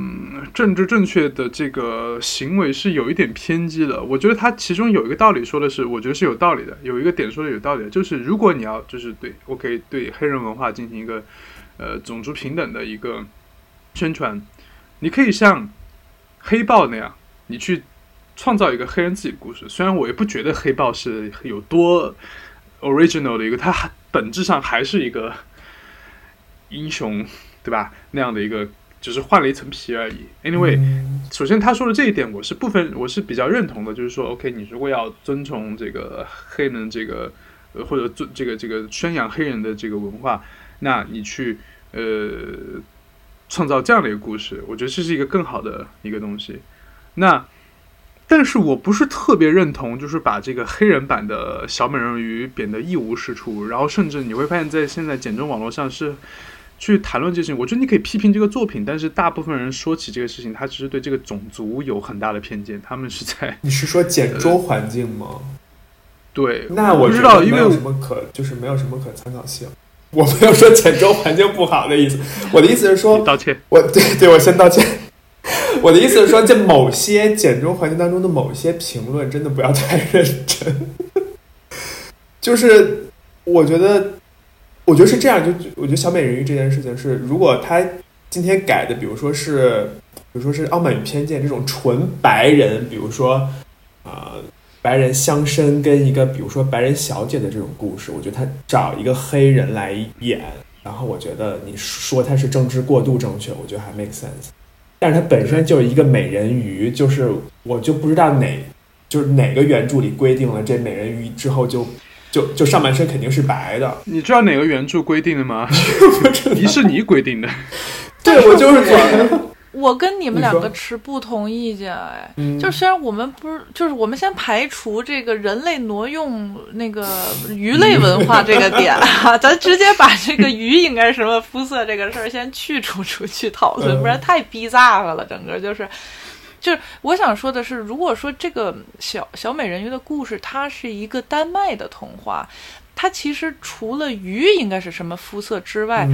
政治正确的这个行为是有一点偏激的。我觉得它其中有一个道理说的是，我觉得是有道理的。有一个点说的有道理，就是如果你要就是对我可以对黑人文化进行一个呃种族平等的一个宣传，你可以像黑豹那样，你去创造一个黑人自己的故事。虽然我也不觉得黑豹是有多 original 的一个，他还本质上还是一个英雄，对吧？那样的一个，只是换了一层皮而已。Anyway，、嗯首先他说的这一点，我是部分我是比较认同的，就是说，OK，你如果要尊崇这个黑人这个，呃，或者尊这个这个宣扬黑人的这个文化，那你去呃创造这样的一个故事，我觉得这是一个更好的一个东西。那但是我不是特别认同，就是把这个黑人版的小美人鱼贬得一无是处，然后甚至你会发现在现在简中网络上是去谈论这件事情。我觉得你可以批评这个作品，但是大部分人说起这个事情，他只是对这个种族有很大的偏见，他们是在 你是说简州环境吗？对，那我不知道，因为没有什么可就是没有什么可参考性。我没有说简州环境不好的意思，我的意思是说，道歉。我对对，我先道歉。我的意思是说，在某些简中环境当中的某些评论，真的不要太认真。就是我觉得，我觉得是这样。就我觉得小美人鱼这件事情是，如果他今天改的，比如说是，比如说是《傲慢与偏见》这种纯白人，比如说啊。白人乡绅跟一个比如说白人小姐的这种故事，我觉得他找一个黑人来演，然后我觉得你说他是政治过度正确，我觉得还 make sense。但是它本身就是一个美人鱼，就是我就不知道哪就是哪个原著里规定了这美人鱼之后就就就上半身肯定是白的。你知道哪个原著规定的吗？迪士尼规定的。对，我就是觉得。我跟你们两个持不同意见，哎，就虽然我们不是，就是我们先排除这个人类挪用那个鱼类文化这个点啊，咱直接把这个鱼应该是什么肤色这个事儿先去除出去讨论，不然太逼炸了，整个就是，就是我想说的是，如果说这个小小美人鱼的故事它是一个丹麦的童话，它其实除了鱼应该是什么肤色之外。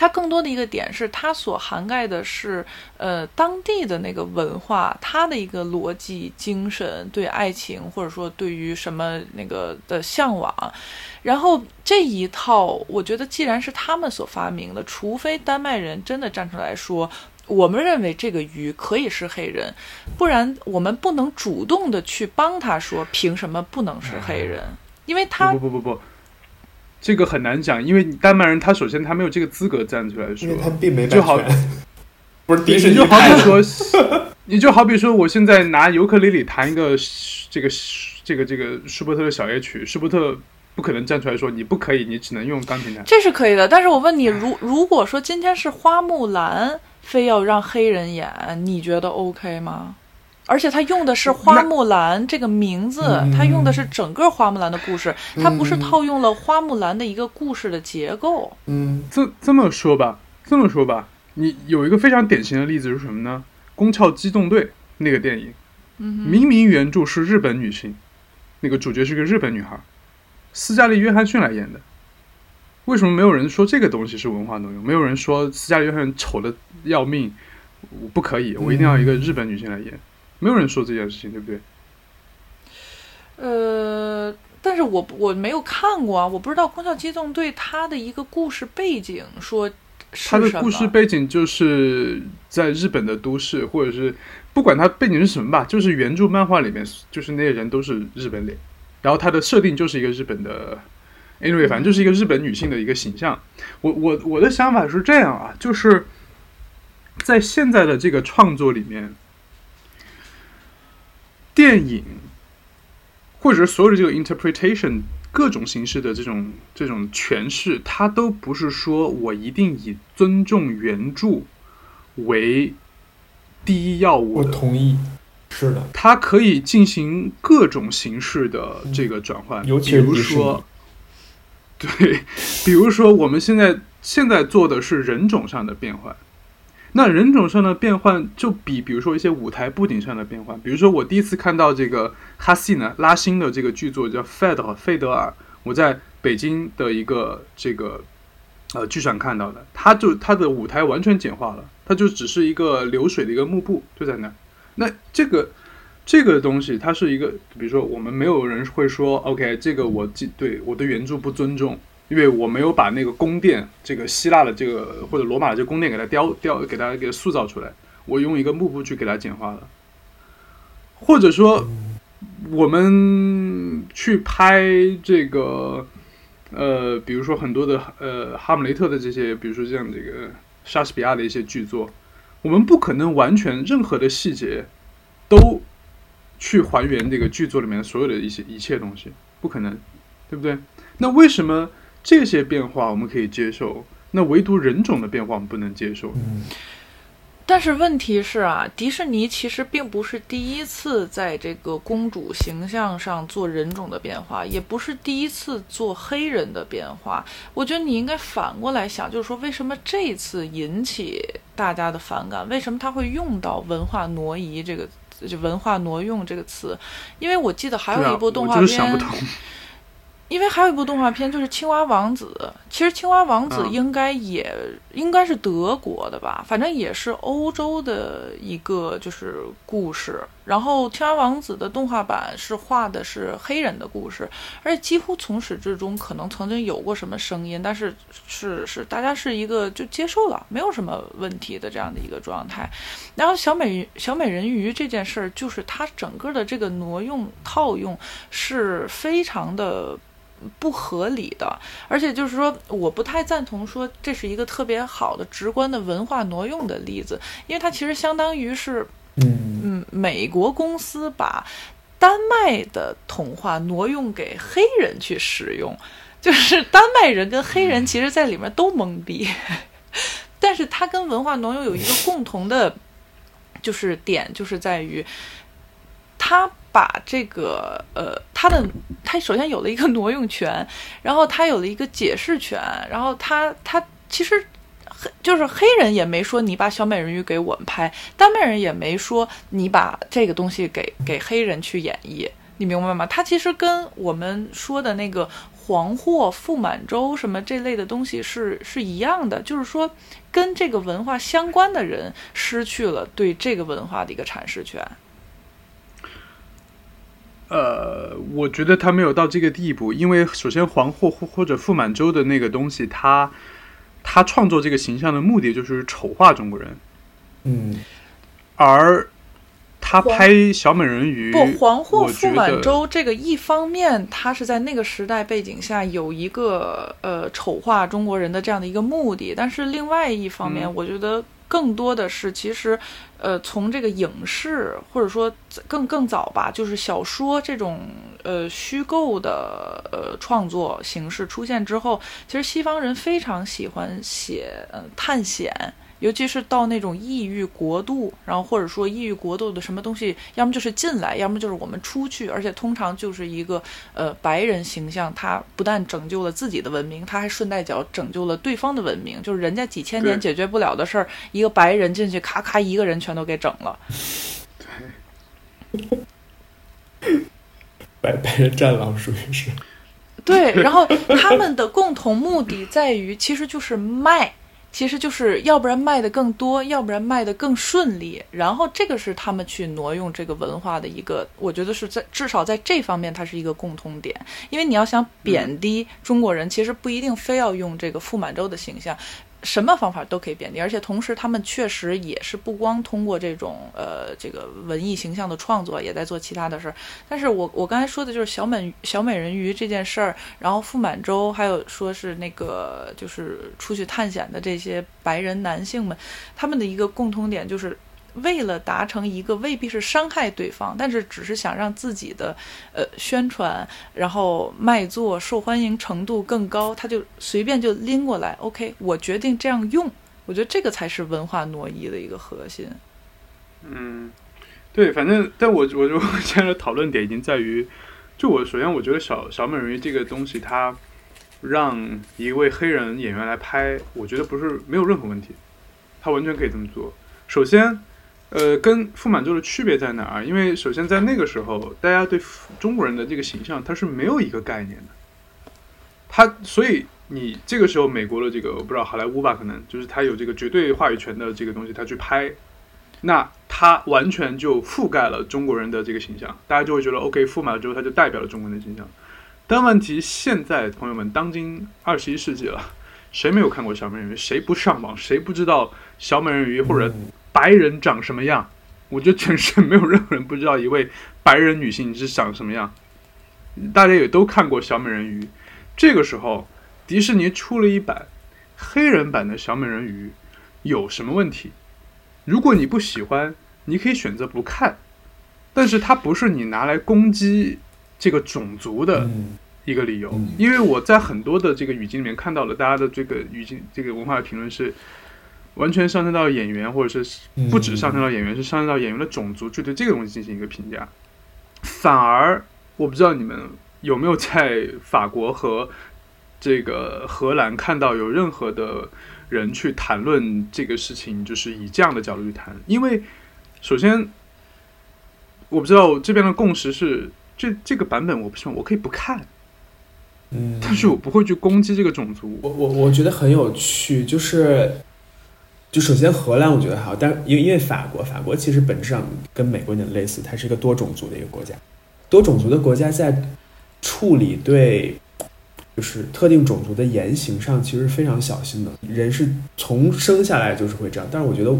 它更多的一个点是，它所涵盖的是，呃，当地的那个文化，它的一个逻辑精神，对爱情或者说对于什么那个的向往。然后这一套，我觉得既然是他们所发明的，除非丹麦人真的站出来说，我们认为这个鱼可以是黑人，不然我们不能主动的去帮他说，凭什么不能是黑人？因为他不不不不。这个很难讲，因为丹麦人他首先他没有这个资格站出来说，因为他并没就好，不是迪士尼就好比说，你就好比说，我现在拿尤克里里弹一个这个这个这个舒伯特的小夜曲，舒伯特不可能站出来说你不可以，你只能用钢琴弹。这是可以的，但是我问你，如如果说今天是花木兰，非要让黑人演，你觉得 OK 吗？而且他用的是花木兰这个名字，他用的是整个花木兰的故事，他不是套用了花木兰的一个故事的结构。嗯，这这么说吧，这么说吧，你有一个非常典型的例子是什么呢？《宫壳机动队》那个电影，明明原著是日本女性，那个主角是个日本女孩，斯嘉丽·约翰逊来演的，为什么没有人说这个东西是文化挪用？没有人说斯嘉丽·约翰逊丑的要命，我不可以，我一定要一个日本女性来演。没有人说这件事情，对不对？呃，但是我我没有看过啊，我不知道《空校机动队》它的一个故事背景说它的故事背景就是在日本的都市，或者是不管它背景是什么吧，就是原著漫画里面，就是那些人都是日本脸，然后它的设定就是一个日本的，anyway，反正就是一个日本女性的一个形象。我我我的想法是这样啊，就是在现在的这个创作里面。电影，或者是所有的这个 interpretation，各种形式的这种这种诠释，它都不是说我一定以尊重原著为第一要务。我同意，是的，它可以进行各种形式的这个转换，比如说，对，比如说我们现在现在做的是人种上的变换。那人种上的变换就比，比如说一些舞台布景上的变换，比如说我第一次看到这个哈希呢拉辛的这个剧作叫《费德费德尔》，我在北京的一个这个呃剧场看到的，他就他的舞台完全简化了，它就只是一个流水的一个幕布就在那儿。那这个这个东西它是一个，比如说我们没有人会说 OK，这个我对我对原著不尊重。因为我没有把那个宫殿，这个希腊的这个或者罗马的这个宫殿给它雕雕，给它给塑造出来，我用一个幕布去给它简化了。或者说，我们去拍这个，呃，比如说很多的呃哈姆雷特的这些，比如说像这个莎士比亚的一些剧作，我们不可能完全任何的细节都去还原这个剧作里面所有的一些一切东西，不可能，对不对？那为什么？这些变化我们可以接受，那唯独人种的变化我们不能接受。但是问题是啊，迪士尼其实并不是第一次在这个公主形象上做人种的变化，也不是第一次做黑人的变化。我觉得你应该反过来想，就是说为什么这次引起大家的反感？为什么他会用到“文化挪移”这个就“文化挪用”这个词？因为我记得还有一部动画片。因为还有一部动画片就是《青蛙王子》，其实《青蛙王子》应该也应该是德国的吧，反正也是欧洲的一个就是故事。然后《青蛙王子》的动画版是画的是黑人的故事，而且几乎从始至终可能曾经有过什么声音，但是是是大家是一个就接受了，没有什么问题的这样的一个状态。然后小美小美人鱼这件事儿，就是它整个的这个挪用套用是非常的。不合理的，而且就是说，我不太赞同说这是一个特别好的直观的文化挪用的例子，因为它其实相当于是，嗯，美国公司把丹麦的童话挪用给黑人去使用，就是丹麦人跟黑人其实在里面都懵逼，但是它跟文化挪用有一个共同的，就是点就是在于，他。把这个呃，他的他首先有了一个挪用权，然后他有了一个解释权，然后他他其实黑就是黑人也没说你把小美人鱼给我们拍，丹麦人也没说你把这个东西给给黑人去演绎，你明白吗？他其实跟我们说的那个黄祸傅满洲什么这类的东西是是一样的，就是说跟这个文化相关的人失去了对这个文化的一个阐释权。呃，我觉得他没有到这个地步，因为首先黄祸或或者傅满洲的那个东西，他他创作这个形象的目的就是丑化中国人，嗯，而他拍小美人鱼不黄祸傅满洲这个一方面，他是在那个时代背景下有一个呃丑化中国人的这样的一个目的，但是另外一方面，我觉得。更多的是，其实，呃，从这个影视或者说更更早吧，就是小说这种呃虚构的呃创作形式出现之后，其实西方人非常喜欢写呃探险。尤其是到那种异域国度，然后或者说异域国度的什么东西，要么就是进来，要么就是我们出去，而且通常就是一个呃白人形象，他不但拯救了自己的文明，他还顺带脚拯救了对方的文明，就是人家几千年解决不了的事儿，一个白人进去咔咔一个人全都给整了。对，白白人战狼属于是。对，然后他们的共同目的在于，其实就是卖。其实就是要不然卖的更多，要不然卖的更顺利。然后这个是他们去挪用这个文化的一个，我觉得是在至少在这方面它是一个共通点。因为你要想贬低中国人，其实不一定非要用这个傅满洲的形象。什么方法都可以贬低，而且同时他们确实也是不光通过这种呃这个文艺形象的创作，也在做其他的事儿。但是我我刚才说的就是小美小美人鱼这件事儿，然后傅满洲还有说是那个就是出去探险的这些白人男性们，他们的一个共通点就是。为了达成一个未必是伤害对方，但是只是想让自己的呃宣传，然后卖座受欢迎程度更高，他就随便就拎过来。OK，我决定这样用。我觉得这个才是文化挪移的一个核心。嗯，对，反正但我我就现在的讨论点已经在于，就我首先我觉得小小美人鱼这个东西，它让一位黑人演员来拍，我觉得不是没有任何问题，他完全可以这么做。首先。呃，跟傅满洲的区别在哪儿？因为首先在那个时候，大家对中国人的这个形象他是没有一个概念的，他所以你这个时候美国的这个我不知道好莱坞吧，可能就是他有这个绝对话语权的这个东西，他去拍，那他完全就覆盖了中国人的这个形象，大家就会觉得 OK，傅满洲他就代表了中国人的形象。但问题现在朋友们，当今二十一世纪了，谁没有看过小美人鱼？谁不上网？谁不知道小美人鱼或者？白人长什么样？我觉得全世界没有任何人不知道一位白人女性是长什么样。大家也都看过《小美人鱼》，这个时候迪士尼出了一版黑人版的小美人鱼，有什么问题？如果你不喜欢，你可以选择不看。但是它不是你拿来攻击这个种族的一个理由，因为我在很多的这个语境里面看到了大家的这个语境，这个文化的评论是。完全上升到演员，或者是嗯不止上升到演员，是上升到演员的种族，去对这个东西进行一个评价。反而我不知道你们有没有在法国和这个荷兰看到有任何的人去谈论这个事情，就是以这样的角度去谈。因为首先我不知道这边的共识是这这个版本我不喜欢，我可以不看，嗯，但是我不会去攻击这个种族。我我我觉得很有趣，就是就首先荷兰我觉得还好，但因为因为法国，法国其实本质上跟美国有点类似，它是一个多种族的一个国家。多种族的国家在处理对就是特定种族的言行上，其实非常小心的。人是从生下来就是会这样，但是我觉得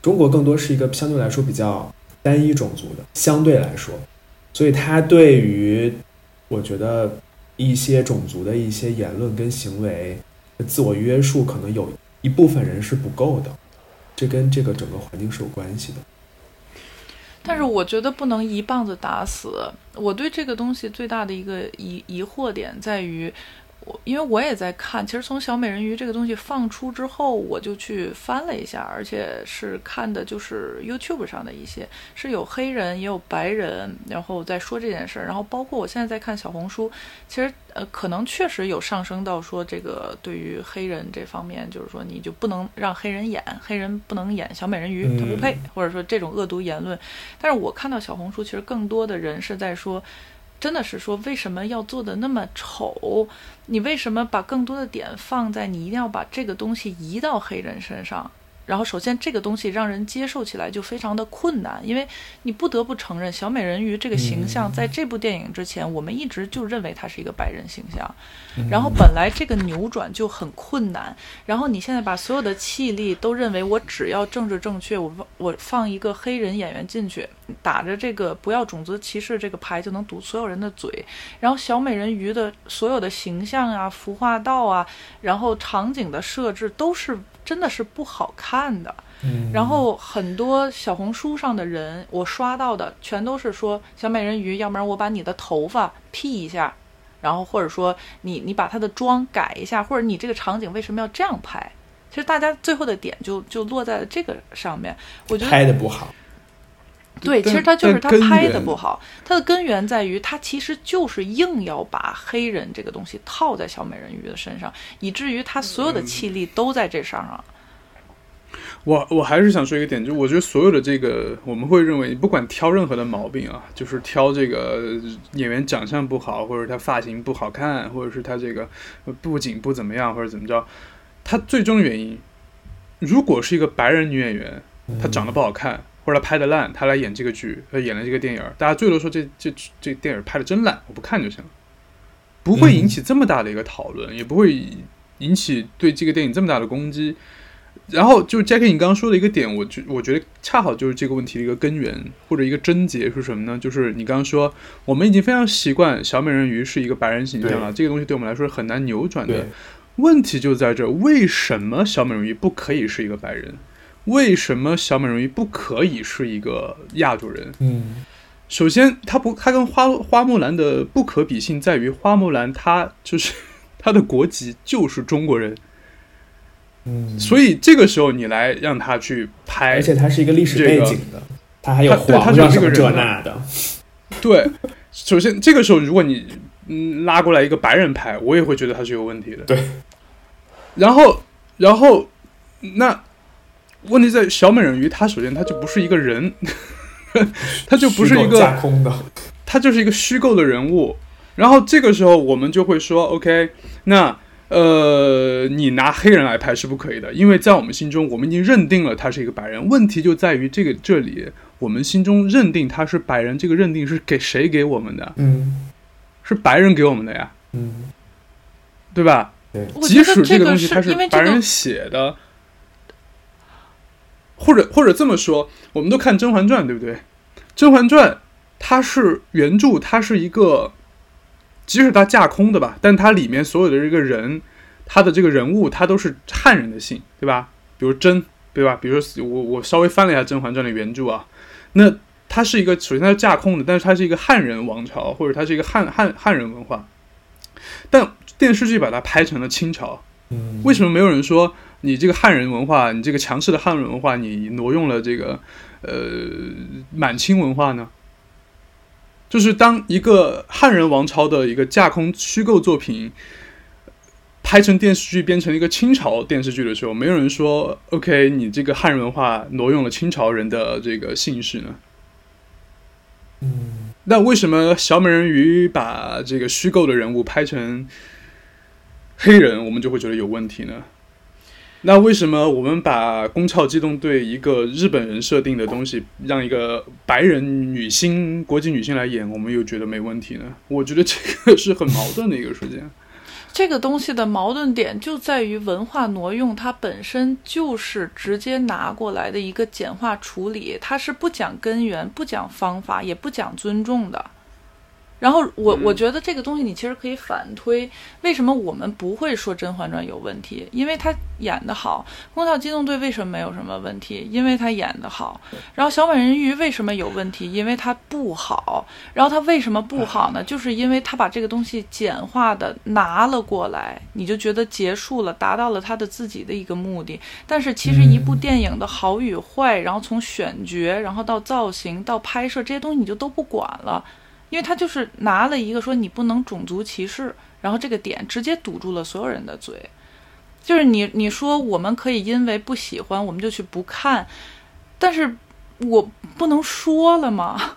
中国更多是一个相对来说比较单一种族的，相对来说，所以它对于我觉得一些种族的一些言论跟行为自我约束，可能有一部分人是不够的，这跟这个整个环境是有关系的。但是我觉得不能一棒子打死。我对这个东西最大的一个疑疑惑点在于，我因为我也在看，其实从小美人鱼这个东西放出之后，我就去翻了一下，而且是看的就是 YouTube 上的一些，是有黑人也有白人，然后在说这件事儿，然后包括我现在在看小红书，其实呃可能确实有上升到说这个对于黑人这方面，就是说你就不能让黑人演，黑人不能演小美人鱼，他不配，或者说这种恶毒言论。但是我看到小红书，其实更多的人是在说，真的是说为什么要做的那么丑？你为什么把更多的点放在你一定要把这个东西移到黑人身上？然后，首先这个东西让人接受起来就非常的困难，因为你不得不承认，小美人鱼这个形象在这部电影之前，我们一直就认为它是一个白人形象。然后本来这个扭转就很困难，然后你现在把所有的气力都认为我只要政治正确，我我放一个黑人演员进去，打着这个不要种族歧视这个牌就能堵所有人的嘴，然后小美人鱼的所有的形象啊、服化道啊，然后场景的设置都是真的是不好看的。然后很多小红书上的人，我刷到的全都是说小美人鱼，要不然我把你的头发 P 一下。然后或者说你你把她的妆改一下，或者你这个场景为什么要这样拍？其实大家最后的点就就落在了这个上面。我觉得拍的不好，对，其实他就是他拍的不好，他的根源在于他其实就是硬要把黑人这个东西套在小美人鱼的身上，以至于他所有的气力都在这上上。我我还是想说一个点，就我觉得所有的这个，我们会认为，不管挑任何的毛病啊，就是挑这个演员长相不好，或者他发型不好看，或者是他这个布景不怎么样，或者怎么着，他最终原因，如果是一个白人女演员，她长得不好看，或者她拍的烂，他来演这个剧，他演了这个电影，大家最多说这这这电影拍的真烂，我不看就行了，不会引起这么大的一个讨论，也不会引起对这个电影这么大的攻击。然后就 Jackie 你刚刚说的一个点，我觉我觉得恰好就是这个问题的一个根源或者一个症结是什么呢？就是你刚刚说，我们已经非常习惯小美人鱼是一个白人形象了，这个东西对我们来说是很难扭转的。问题就在这，为什么小美人鱼不可以是一个白人？为什么小美人鱼不可以是一个亚洲人？嗯。首先，它不，它跟花花木兰的不可比性在于，花木兰她就是 她的国籍就是中国人，嗯，所以这个时候你来让她去拍而，且它是一个历史背景的，它还有皇上什么这那的，对，首先这个时候如果你嗯拉过来一个白人拍，我也会觉得他是有问题的。对，然后然后那问题在小美人鱼，它首先它就不是一个人，它就不是一个架空的，他就是一个虚构的人物。然后这个时候我们就会说，OK，那呃，你拿黑人来拍是不可以的，因为在我们心中，我们已经认定了他是一个白人。问题就在于这个这里，我们心中认定他是白人，这个认定是给谁给我们的？嗯是白人给我们的呀，嗯，对吧？即使这个东西它是白人写的，或者或者这么说，我们都看《甄嬛传》，对不对？《甄嬛传》它是原著，它是一个，即使它架空的吧，但它里面所有的这个人，他的这个人物，他都是汉人的姓，对吧？比如甄，对吧？比如说我我稍微翻了一下《甄嬛传》的原著啊，那它是一个首先它是架空的，但是它是一个汉人王朝，或者它是一个汉汉汉人文化，但电视剧把它拍成了清朝。嗯，为什么没有人说你这个汉人文化，你这个强势的汉人文化，你挪用了这个呃满清文化呢？就是当一个汉人王朝的一个架空虚构作品拍成电视剧，变成一个清朝电视剧的时候，没有人说 “OK”，你这个汉人文化挪用了清朝人的这个姓氏呢？嗯，那为什么小美人鱼把这个虚构的人物拍成黑人，我们就会觉得有问题呢？那为什么我们把《宫壳机动队》一个日本人设定的东西，让一个白人女星、国际女星来演，我们又觉得没问题呢？我觉得这个是很矛盾的一个事情。这个东西的矛盾点就在于文化挪用，它本身就是直接拿过来的一个简化处理，它是不讲根源、不讲方法、也不讲尊重的。然后我我觉得这个东西你其实可以反推，为什么我们不会说《甄嬛传》有问题？因为它演得好。《宫壳机动队》为什么没有什么问题？因为它演得好。然后《小美人鱼》为什么有问题？因为它不好。然后它为什么不好呢？就是因为它把这个东西简化的拿了过来，你就觉得结束了，达到了它的自己的一个目的。但是其实一部电影的好与坏，然后从选角，然后到造型，到拍摄这些东西，你就都不管了。因为他就是拿了一个说你不能种族歧视，然后这个点直接堵住了所有人的嘴，就是你你说我们可以因为不喜欢我们就去不看，但是我不能说了吗？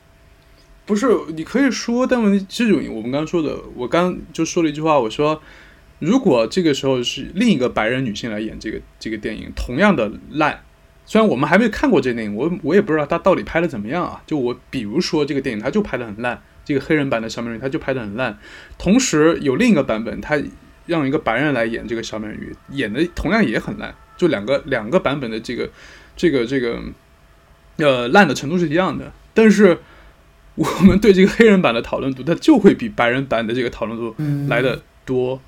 不是，你可以说，但问题这种我们刚刚说的，我刚就说了一句话，我说如果这个时候是另一个白人女性来演这个这个电影，同样的烂。虽然我们还没看过这电影，我我也不知道他到底拍的怎么样啊。就我比如说这个电影，他就拍的很烂，这个黑人版的小美人鱼他就拍的很烂。同时有另一个版本，他让一个白人来演这个小美人鱼，演的同样也很烂。就两个两个版本的这个这个这个呃烂的程度是一样的，但是我们对这个黑人版的讨论度，它就会比白人版的这个讨论度来的多。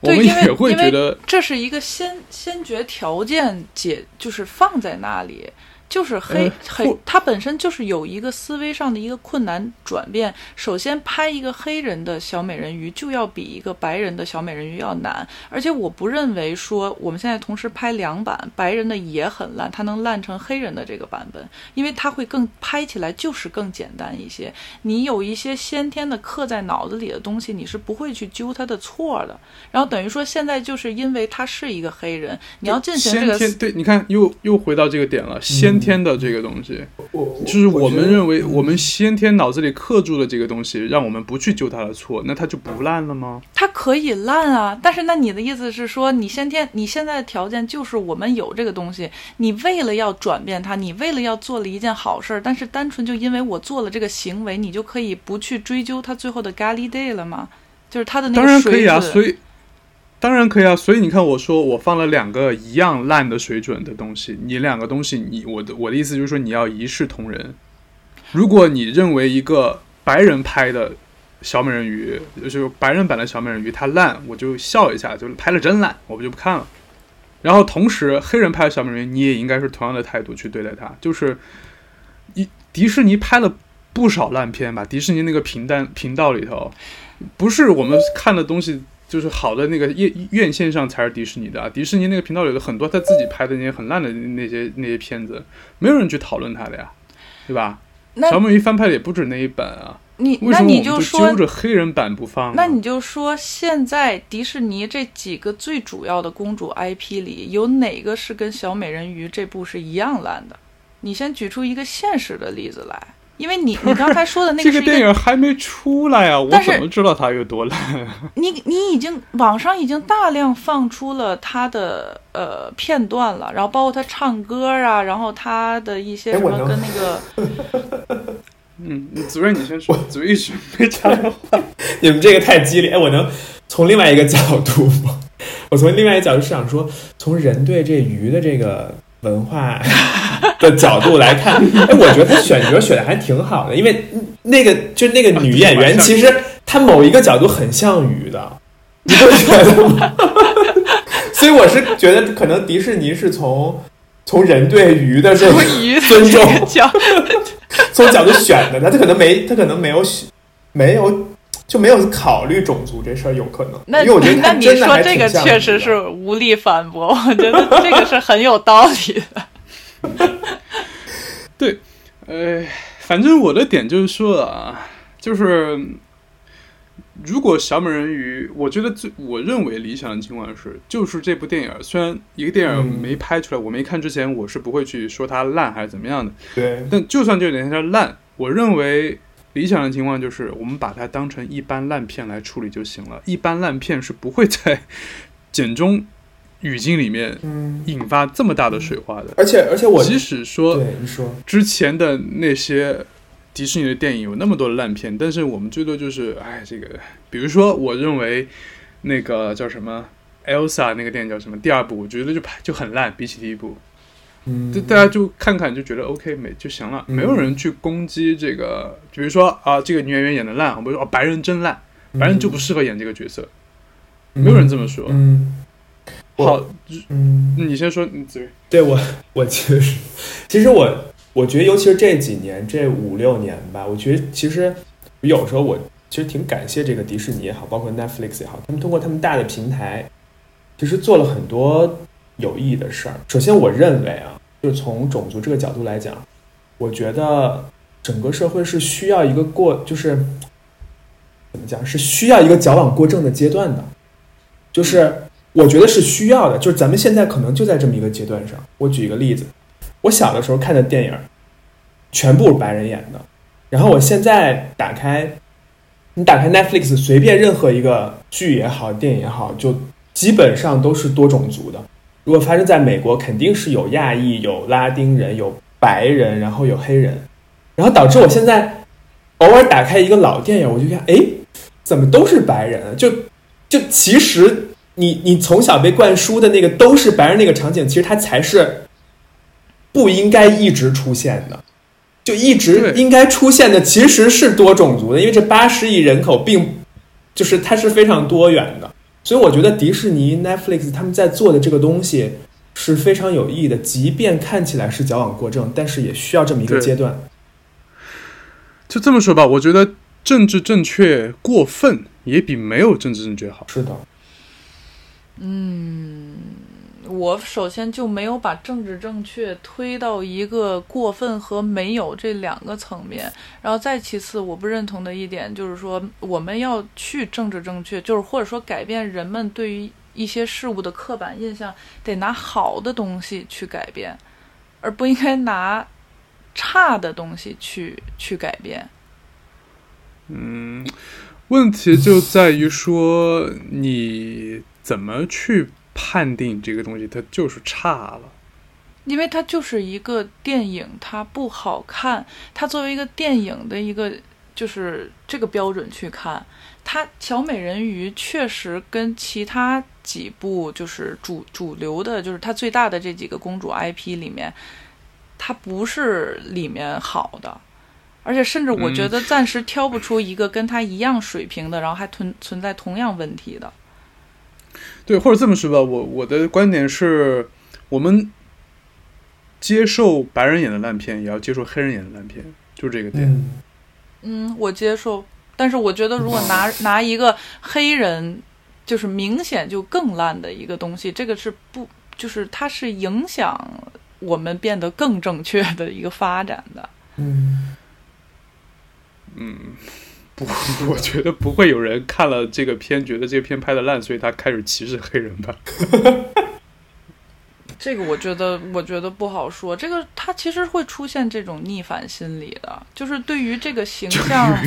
我们也会觉得这是一个先先决条件，解就是放在那里。就是黑黑，他本身就是有一个思维上的一个困难转变。首先，拍一个黑人的小美人鱼就要比一个白人的小美人鱼要难，而且我不认为说我们现在同时拍两版，白人的也很烂，它能烂成黑人的这个版本，因为它会更拍起来就是更简单一些。你有一些先天的刻在脑子里的东西，你是不会去揪他的错的。然后等于说现在就是因为他是一个黑人，你要进行这个对，你看又又回到这个点了，先。天的这个东西，就是我们认为我们先天脑子里刻住的这个东西，让我们不去救它的错，那它就不烂了吗？它可以烂啊，但是那你的意思是说，你先天你现在的条件就是我们有这个东西，你为了要转变它，你为了要做了一件好事儿，但是单纯就因为我做了这个行为，你就可以不去追究它最后的咖喱 day 了吗？就是它的那个当然可以啊，所以。当然可以啊，所以你看，我说我放了两个一样烂的水准的东西，你两个东西，你我的我的意思就是说你要一视同仁。如果你认为一个白人拍的小美人鱼，就是白人版的小美人鱼它烂，我就笑一下，就是拍了真烂，我不就不看了。然后同时黑人拍的小美人鱼，你也应该是同样的态度去对待它。就是一迪士尼拍了不少烂片吧，迪士尼那个频道频道里头，不是我们看的东西。就是好的那个院院线上才是迪士尼的啊，迪士尼那个频道里的很多他自己拍的那些很烂的那些那些片子，没有人去讨论他的呀，对吧？小美鱼翻拍的也不止那一版啊。你那你就说揪着黑人版不放？那你就说现在迪士尼这几个最主要的公主 IP 里，有哪个是跟小美人鱼这部是一样烂的？你先举出一个现实的例子来。因为你你刚才说的那 个这个电影还没出来啊，我怎么知道它有多烂？你你已经网上已经大量放出了他的呃片段了，然后包括他唱歌啊，然后他的一些什么跟那个，嗯，主任你先说，主任一直没插话，你们这个太激烈。哎，我能从另外一个角度吗？我从另外一个角度是想说，从人对这鱼的这个。文化的角度来看，哎，我觉得他选角选的还挺好的，因为那个就那个女演员，其实她某一个角度很像鱼的，你不觉得吗？所以我是觉得，可能迪士尼是从从人对鱼的这个尊重角从角度选的，他他可能没他可能没有选没有就没有考虑种族这事儿，有可能。那因为我觉得那你说这个确实是无力反驳，我觉得这个是很有道理的。对，呃，反正我的点就是说啊，就是如果小美人鱼，我觉得最我认为理想的情况是，就是这部电影虽然一个电影嗯没拍出来，我没看之前，我是不会去说它烂还是怎么样的。对，但就算这个电影它烂，我认为理想的情况就是我们把它当成一般烂片来处理就行了。一般烂片是不会在 简中语境里面嗯，引发这么大的水花的。而且而且我即使说对你说，之前的那些迪士尼的电影有那么多的烂片，但是我们最多就是，哎，这个，比如说，我认为那个叫什么 Elsa 那个电影叫什么？第二部我觉得就拍就很烂，比起第一部，嗯，就大家就看看就觉得 OK 没就行了，嗯。没有人去攻击这个，比如说啊，这个女演员演的烂，我们说哦白人真烂，白人就不适合演这个角色，嗯。没有人这么说。嗯，我好，嗯，你先说，你子睿对我，我其实，其实我，我觉得，尤其是这几年，这五六年吧，我觉得其实有时候我其实挺感谢这个迪士尼也好，包括 Netflix 也好，他们通过他们大的平台，其实做了很多有意义的事儿。首先，我认为啊，就是从种族这个角度来讲，我觉得整个社会是需要一个过，就是怎么讲，是需要一个矫枉过正的阶段的，就是。我觉得是需要的，就是咱们现在可能就在这么一个阶段上。我举一个例子，我小的时候看的电影，全部是白人演的，然后我现在打开，你打开 Netflix，随便任何一个剧也好，电影也好，就基本上都是多种族的。如果发生在美国，肯定是有亚裔、有拉丁人、有白人，然后有黑人，然后导致我现在偶尔打开一个老电影，我就看，哎，怎么都是白人？就就其实。你你从小被灌输的那个都是白人那个场景，其实它才是不应该一直出现的，就一直应该出现的其实是多种族的，因为这八十亿人口并就是它是非常多元的，所以我觉得迪士尼、Netflix 他们在做的这个东西是非常有意义的，即便看起来是矫枉过正，但是也需要这么一个阶段。就这么说吧，我觉得政治正确过分也比没有政治正确好。是的，嗯我首先就没有把政治正确推到一个过分和没有这两个层面，然后再其次，我不认同的一点就是说，我们要去政治正确，就是或者说改变人们对于一些事物的刻板印象，得拿好的东西去改变，而不应该拿差的东西去去改变。嗯，问题就在于说你怎么去判定这个东西它就是差了。因为它就是一个电影，它不好看。它作为一个电影的一个就是这个标准去看，它《小美人鱼》确实跟其他几部就是主主流的，就是它最大的这几个公主 IP 里面，它不是里面好的。而且甚至我觉得暂时挑不出一个跟它一样水平的，然后还存存在同样问题的。对，或者这么说吧，我我的观点是，我们接受白人演的烂片，也要接受黑人演的烂片，就这个点。嗯，嗯，我接受，但是我觉得如果拿拿一个黑人，就是明显就更烂的一个东西，这个是不，就是它是影响我们变得更正确的一个发展的。嗯，不，我觉得不会有人看了这个片，觉得这个片拍的烂，所以他开始歧视黑人吧。这个我觉得，我觉得不好说。这个他其实会出现这种逆反心理的，就是对于这个形象，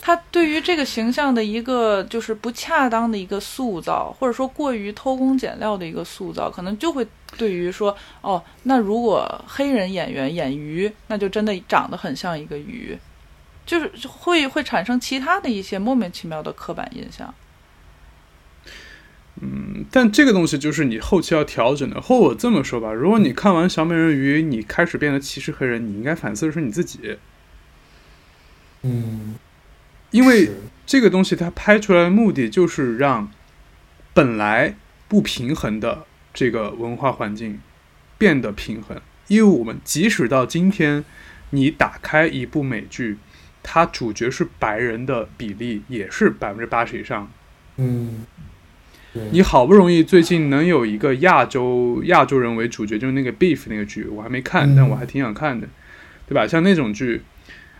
他对于这个形象的一个就是不恰当的一个塑造，或者说过于偷工减料的一个塑造，可能就会对于说，哦，那如果黑人演员演鱼，那就真的长得很像一个鱼，就是会会产生其他的一些莫名其妙的刻板印象。嗯，但这个东西就是你后期要调整的。或我这么说吧，如果你看完《小美人鱼》，你开始变得歧视黑人，你应该反思的是你自己，嗯，因为这个东西它拍出来的目的就是让本来不平衡的这个文化环境变得平衡。因为我们即使到今天，你打开一部美剧，他主角是白人的比例也是百分之八十以上。嗯，你好不容易最近能有一个亚洲亚洲人为主角，就是那个 Beef 那个剧，我还没看，嗯但我还挺想看的，对吧？像那种剧，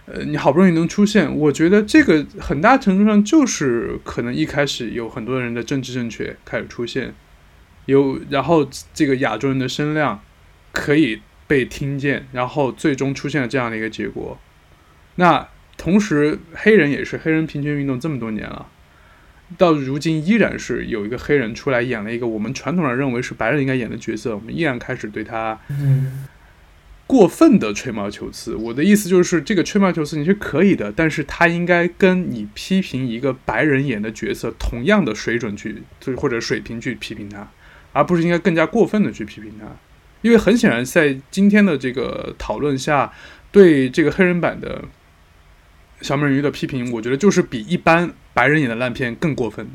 呃，你好不容易能出现，我觉得这个很大程度上就是可能一开始有很多人的政治正确开始出现，有然后这个亚洲人的声量可以被听见，然后最终出现了这样的一个结果。那同时，黑人也是黑人平权运动这么多年了。到如今依然是有一个黑人出来演了一个我们传统上认为是白人应该演的角色，我们依然开始对他过分的吹毛求疵。我的意思就是，这个吹毛求疵你是可以的，但是他应该跟你批评一个白人演的角色同样的水准去，就是或者水平去批评他，而不是应该更加过分的去批评他。因为很显然，在今天的这个讨论下，对这个黑人版的小美人鱼的批评，我觉得就是比一般白人演的烂片更过分的，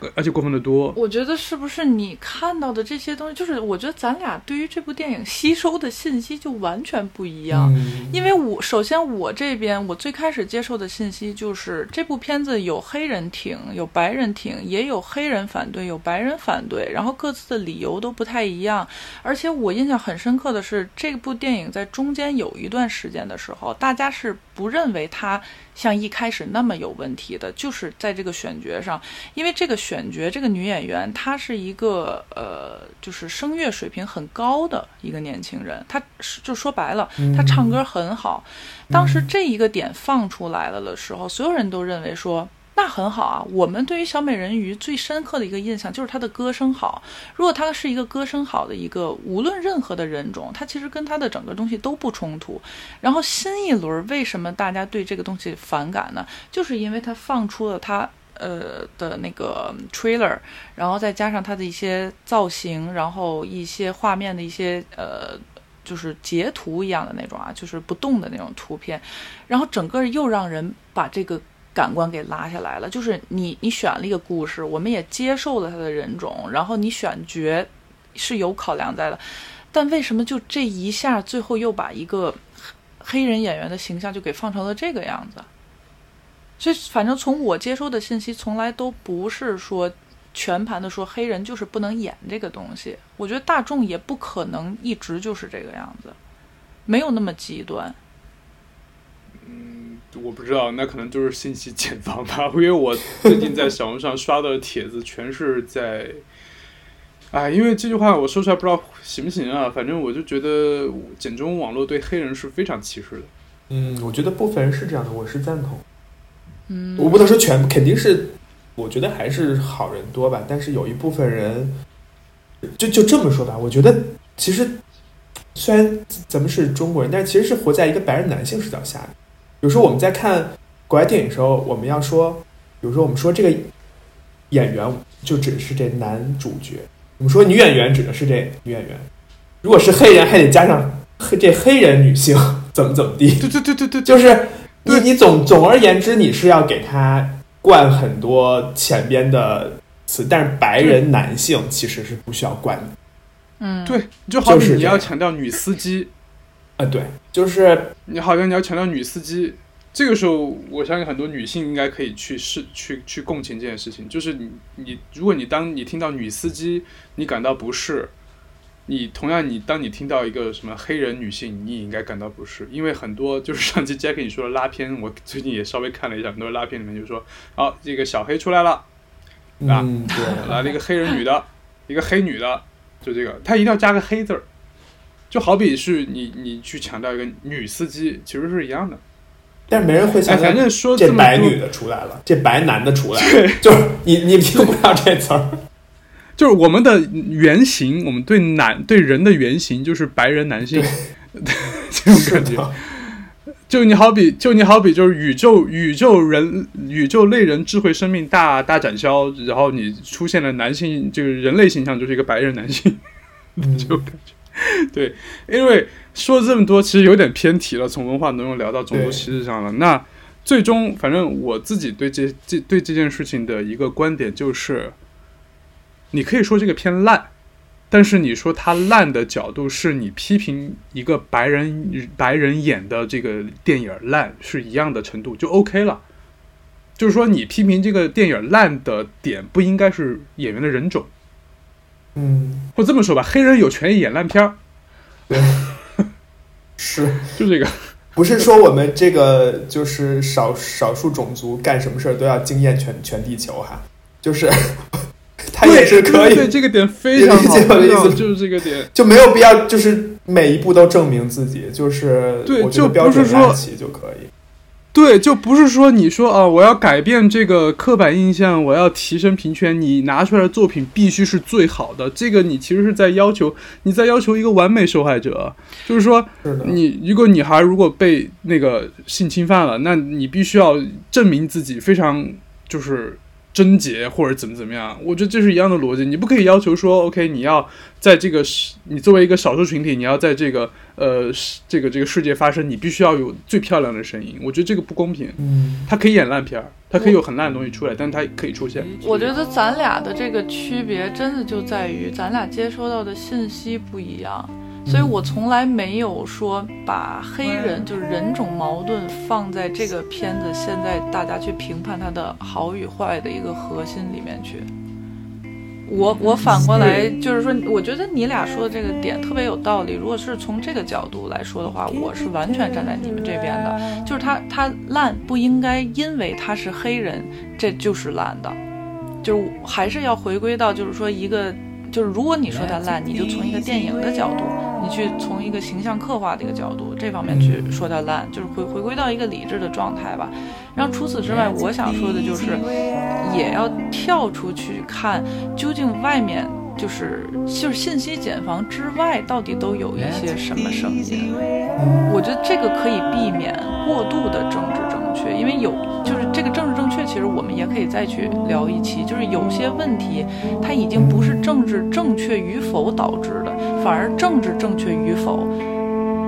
呃而且过分的多。我觉得是不是你看到的这些东西，就是我觉得咱俩对于这部电影吸收的信息就完全不一样。嗯因为我首先我这边我最开始接受的信息就是这部片子有黑人挺，有白人挺，也有黑人反对，有白人反对，然后各自的理由都不太一样。而且我印象很深刻的是，这部电影在中间有一段时间的时候，大家是不认为他像一开始那么有问题的，就是在这个选角上，因为这个选角这个女演员她是一个呃，就是声乐水平很高的一个年轻人，她是就说白了，她唱歌很好。当时这一个点放出来了的时候，所有人都认为说。那很好啊，我们对于小美人鱼最深刻的一个印象就是她的歌声好。如果她是一个歌声好的一个，无论任何的人种，她其实跟她的整个东西都不冲突。然后新一轮为什么大家对这个东西反感呢？就是因为她放出了她呃的那个 trailer，然后再加上她的一些造型，然后一些画面的一些呃。就是截图一样的那种啊，就是不动的那种图片，然后整个又让人把这个感官给拉下来了。就是你你选了一个故事，我们也接受了他的人种，然后你选角是有考量在的，但为什么就这一下最后又把一个黑人演员的形象就给放成了这个样子？所以反正从我接收的信息，从来都不是说全盘的说黑人就是不能演这个东西。我觉得大众也不可能一直就是这个样子，没有那么极端。我不知道，那可能就是信息茧房吧。因为我最近在小红书上刷到的帖子全是在，哎，因为这句话我说出来不知道行不行啊。反正我就觉得简中网络对黑人是非常歧视的。嗯，我觉得部分人是这样的，我是赞同。嗯，我不能说全，肯定是，我觉得还是好人多吧。但是有一部分人，就就这么说吧，我觉得其实虽然咱们是中国人，但是其实是活在一个白人男性视角下的。有时候我们在看国外电影的时候，我们要说，比如说我们说这个演员就指的是这男主角，我们说女演员指的是这女演员。如果是黑人，还得加上黑这黑人女性怎么怎么地。对对对对对，就是你你总总而言之，你是要给他灌很多前边的词，但是白人男性其实是不需要灌的。嗯，对，就好比你要强调女司机，啊，对，就是你好像你要强调女司机，这个时候我相信很多女性应该可以去试去去共情这件事情。就是你你，如果你当你听到女司机，你感到不适，你同样你当你听到一个什么黑人女性，你也应该感到不适，因为很多就是上期 Jack 你说的拉片，我最近也稍微看了一下，很多拉片里面就说，哦，这个小黑出来了，啊嗯，对，来了一个黑人女的，一个黑女的，就这个，他一定要加个黑字儿，就好比是你你去强调一个女司机，其实是一样的。但是没人会哎，想到反正说这白女的出来了，这白男的出来了，就是你你听不了这词儿。就是我们的原型，我们对男对人的原型就是白人男性，这种感觉。就你好比，就你好比，就是宇宙宇宙人宇宙类人智慧生命大大展销，然后你出现了男性，就是人类形象就是一个白人男性，嗯 这种感觉。对，因为说这么多，其实有点偏题了，从文化挪用聊到种族歧视上了。那最终，反正我自己对这这对这件事情的一个观点就是，你可以说这个片烂，但是你说它烂的角度是你批评一个白人白人演的这个电影烂是一样的程度就 OK 了。就是说你批评这个电影烂的点不应该是演员的人种，嗯，或这么说吧，黑人有权益演烂片儿，对，是。就这个。不是说我们这个就是少少数种族干什么事儿都要惊艳全全地球哈，就是他也是可以，对这个点非常好，理解我的意思。就是这个点，就没有必要就是每一步都证明自己，就是对我觉得就标准不是说就可以。对，就不是说你说啊，我要改变这个刻板印象，我要提升平权，你拿出来的作品必须是最好的。这个你其实是在要求，你在要求一个完美受害者，就是说，你如果女孩如果被那个性侵犯了，那你必须要证明自己非常就是贞洁或者怎么怎么样。我觉得这是一样的逻辑，你不可以要求说，OK，你要在这个世你作为一个少数群体，你要在这个呃世这个这个世界发声，你必须要有最漂亮的声音。我觉得这个不公平。嗯他可以演烂片儿，他可以有很烂的东西出来，但他可以出现。我觉得咱俩的这个区别，真的就在于咱俩接收到的信息不一样，所以我从来没有说把黑人就是人种矛盾放在这个片子现在大家去评判它的好与坏的一个核心里面去。我我反过来就是说，我觉得你俩说的这个点特别有道理。如果是从这个角度来说的话，我是完全站在你们这边的。就是他他烂不应该因为他是黑人，这就是烂的。就是还是要回归到，就是说一个，就是如果你说它烂，你就从一个电影的角度，你去从一个形象刻画的一个角度这方面去说它烂，就是回回归到一个理智的状态吧。然后除此之外，我想说的就是，也要跳出去看，究竟外面就是就是信息茧房之外，到底都有一些什么声音。我觉得这个可以避免过度的政治正确，因为有就是确，其实我们也可以再去聊一期，就是有些问题它已经不是政治正确与否导致的，反而政治正确与否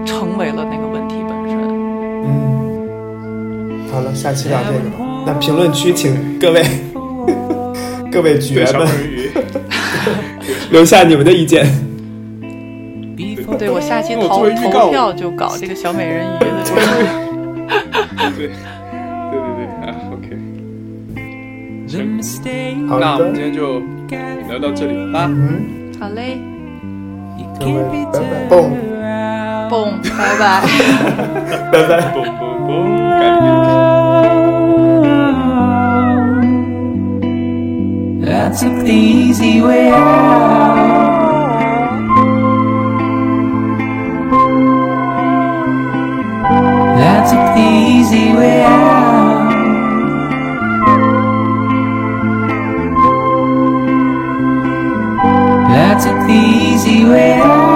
成为了那个问题本身。嗯，好了，下期聊这个吧。那评论区请各位 各位绝们，留下你们的意见。对我下期投投票就搞这个小美人鱼的对好那我们的今，天就聊到这里吧。嗯，好嘞，各位，拜拜，蹦，蹦，拜拜。拜拜。嘣嘣嘣，改变。 I took the easy way out. I took the easy way out. I took the easy way out.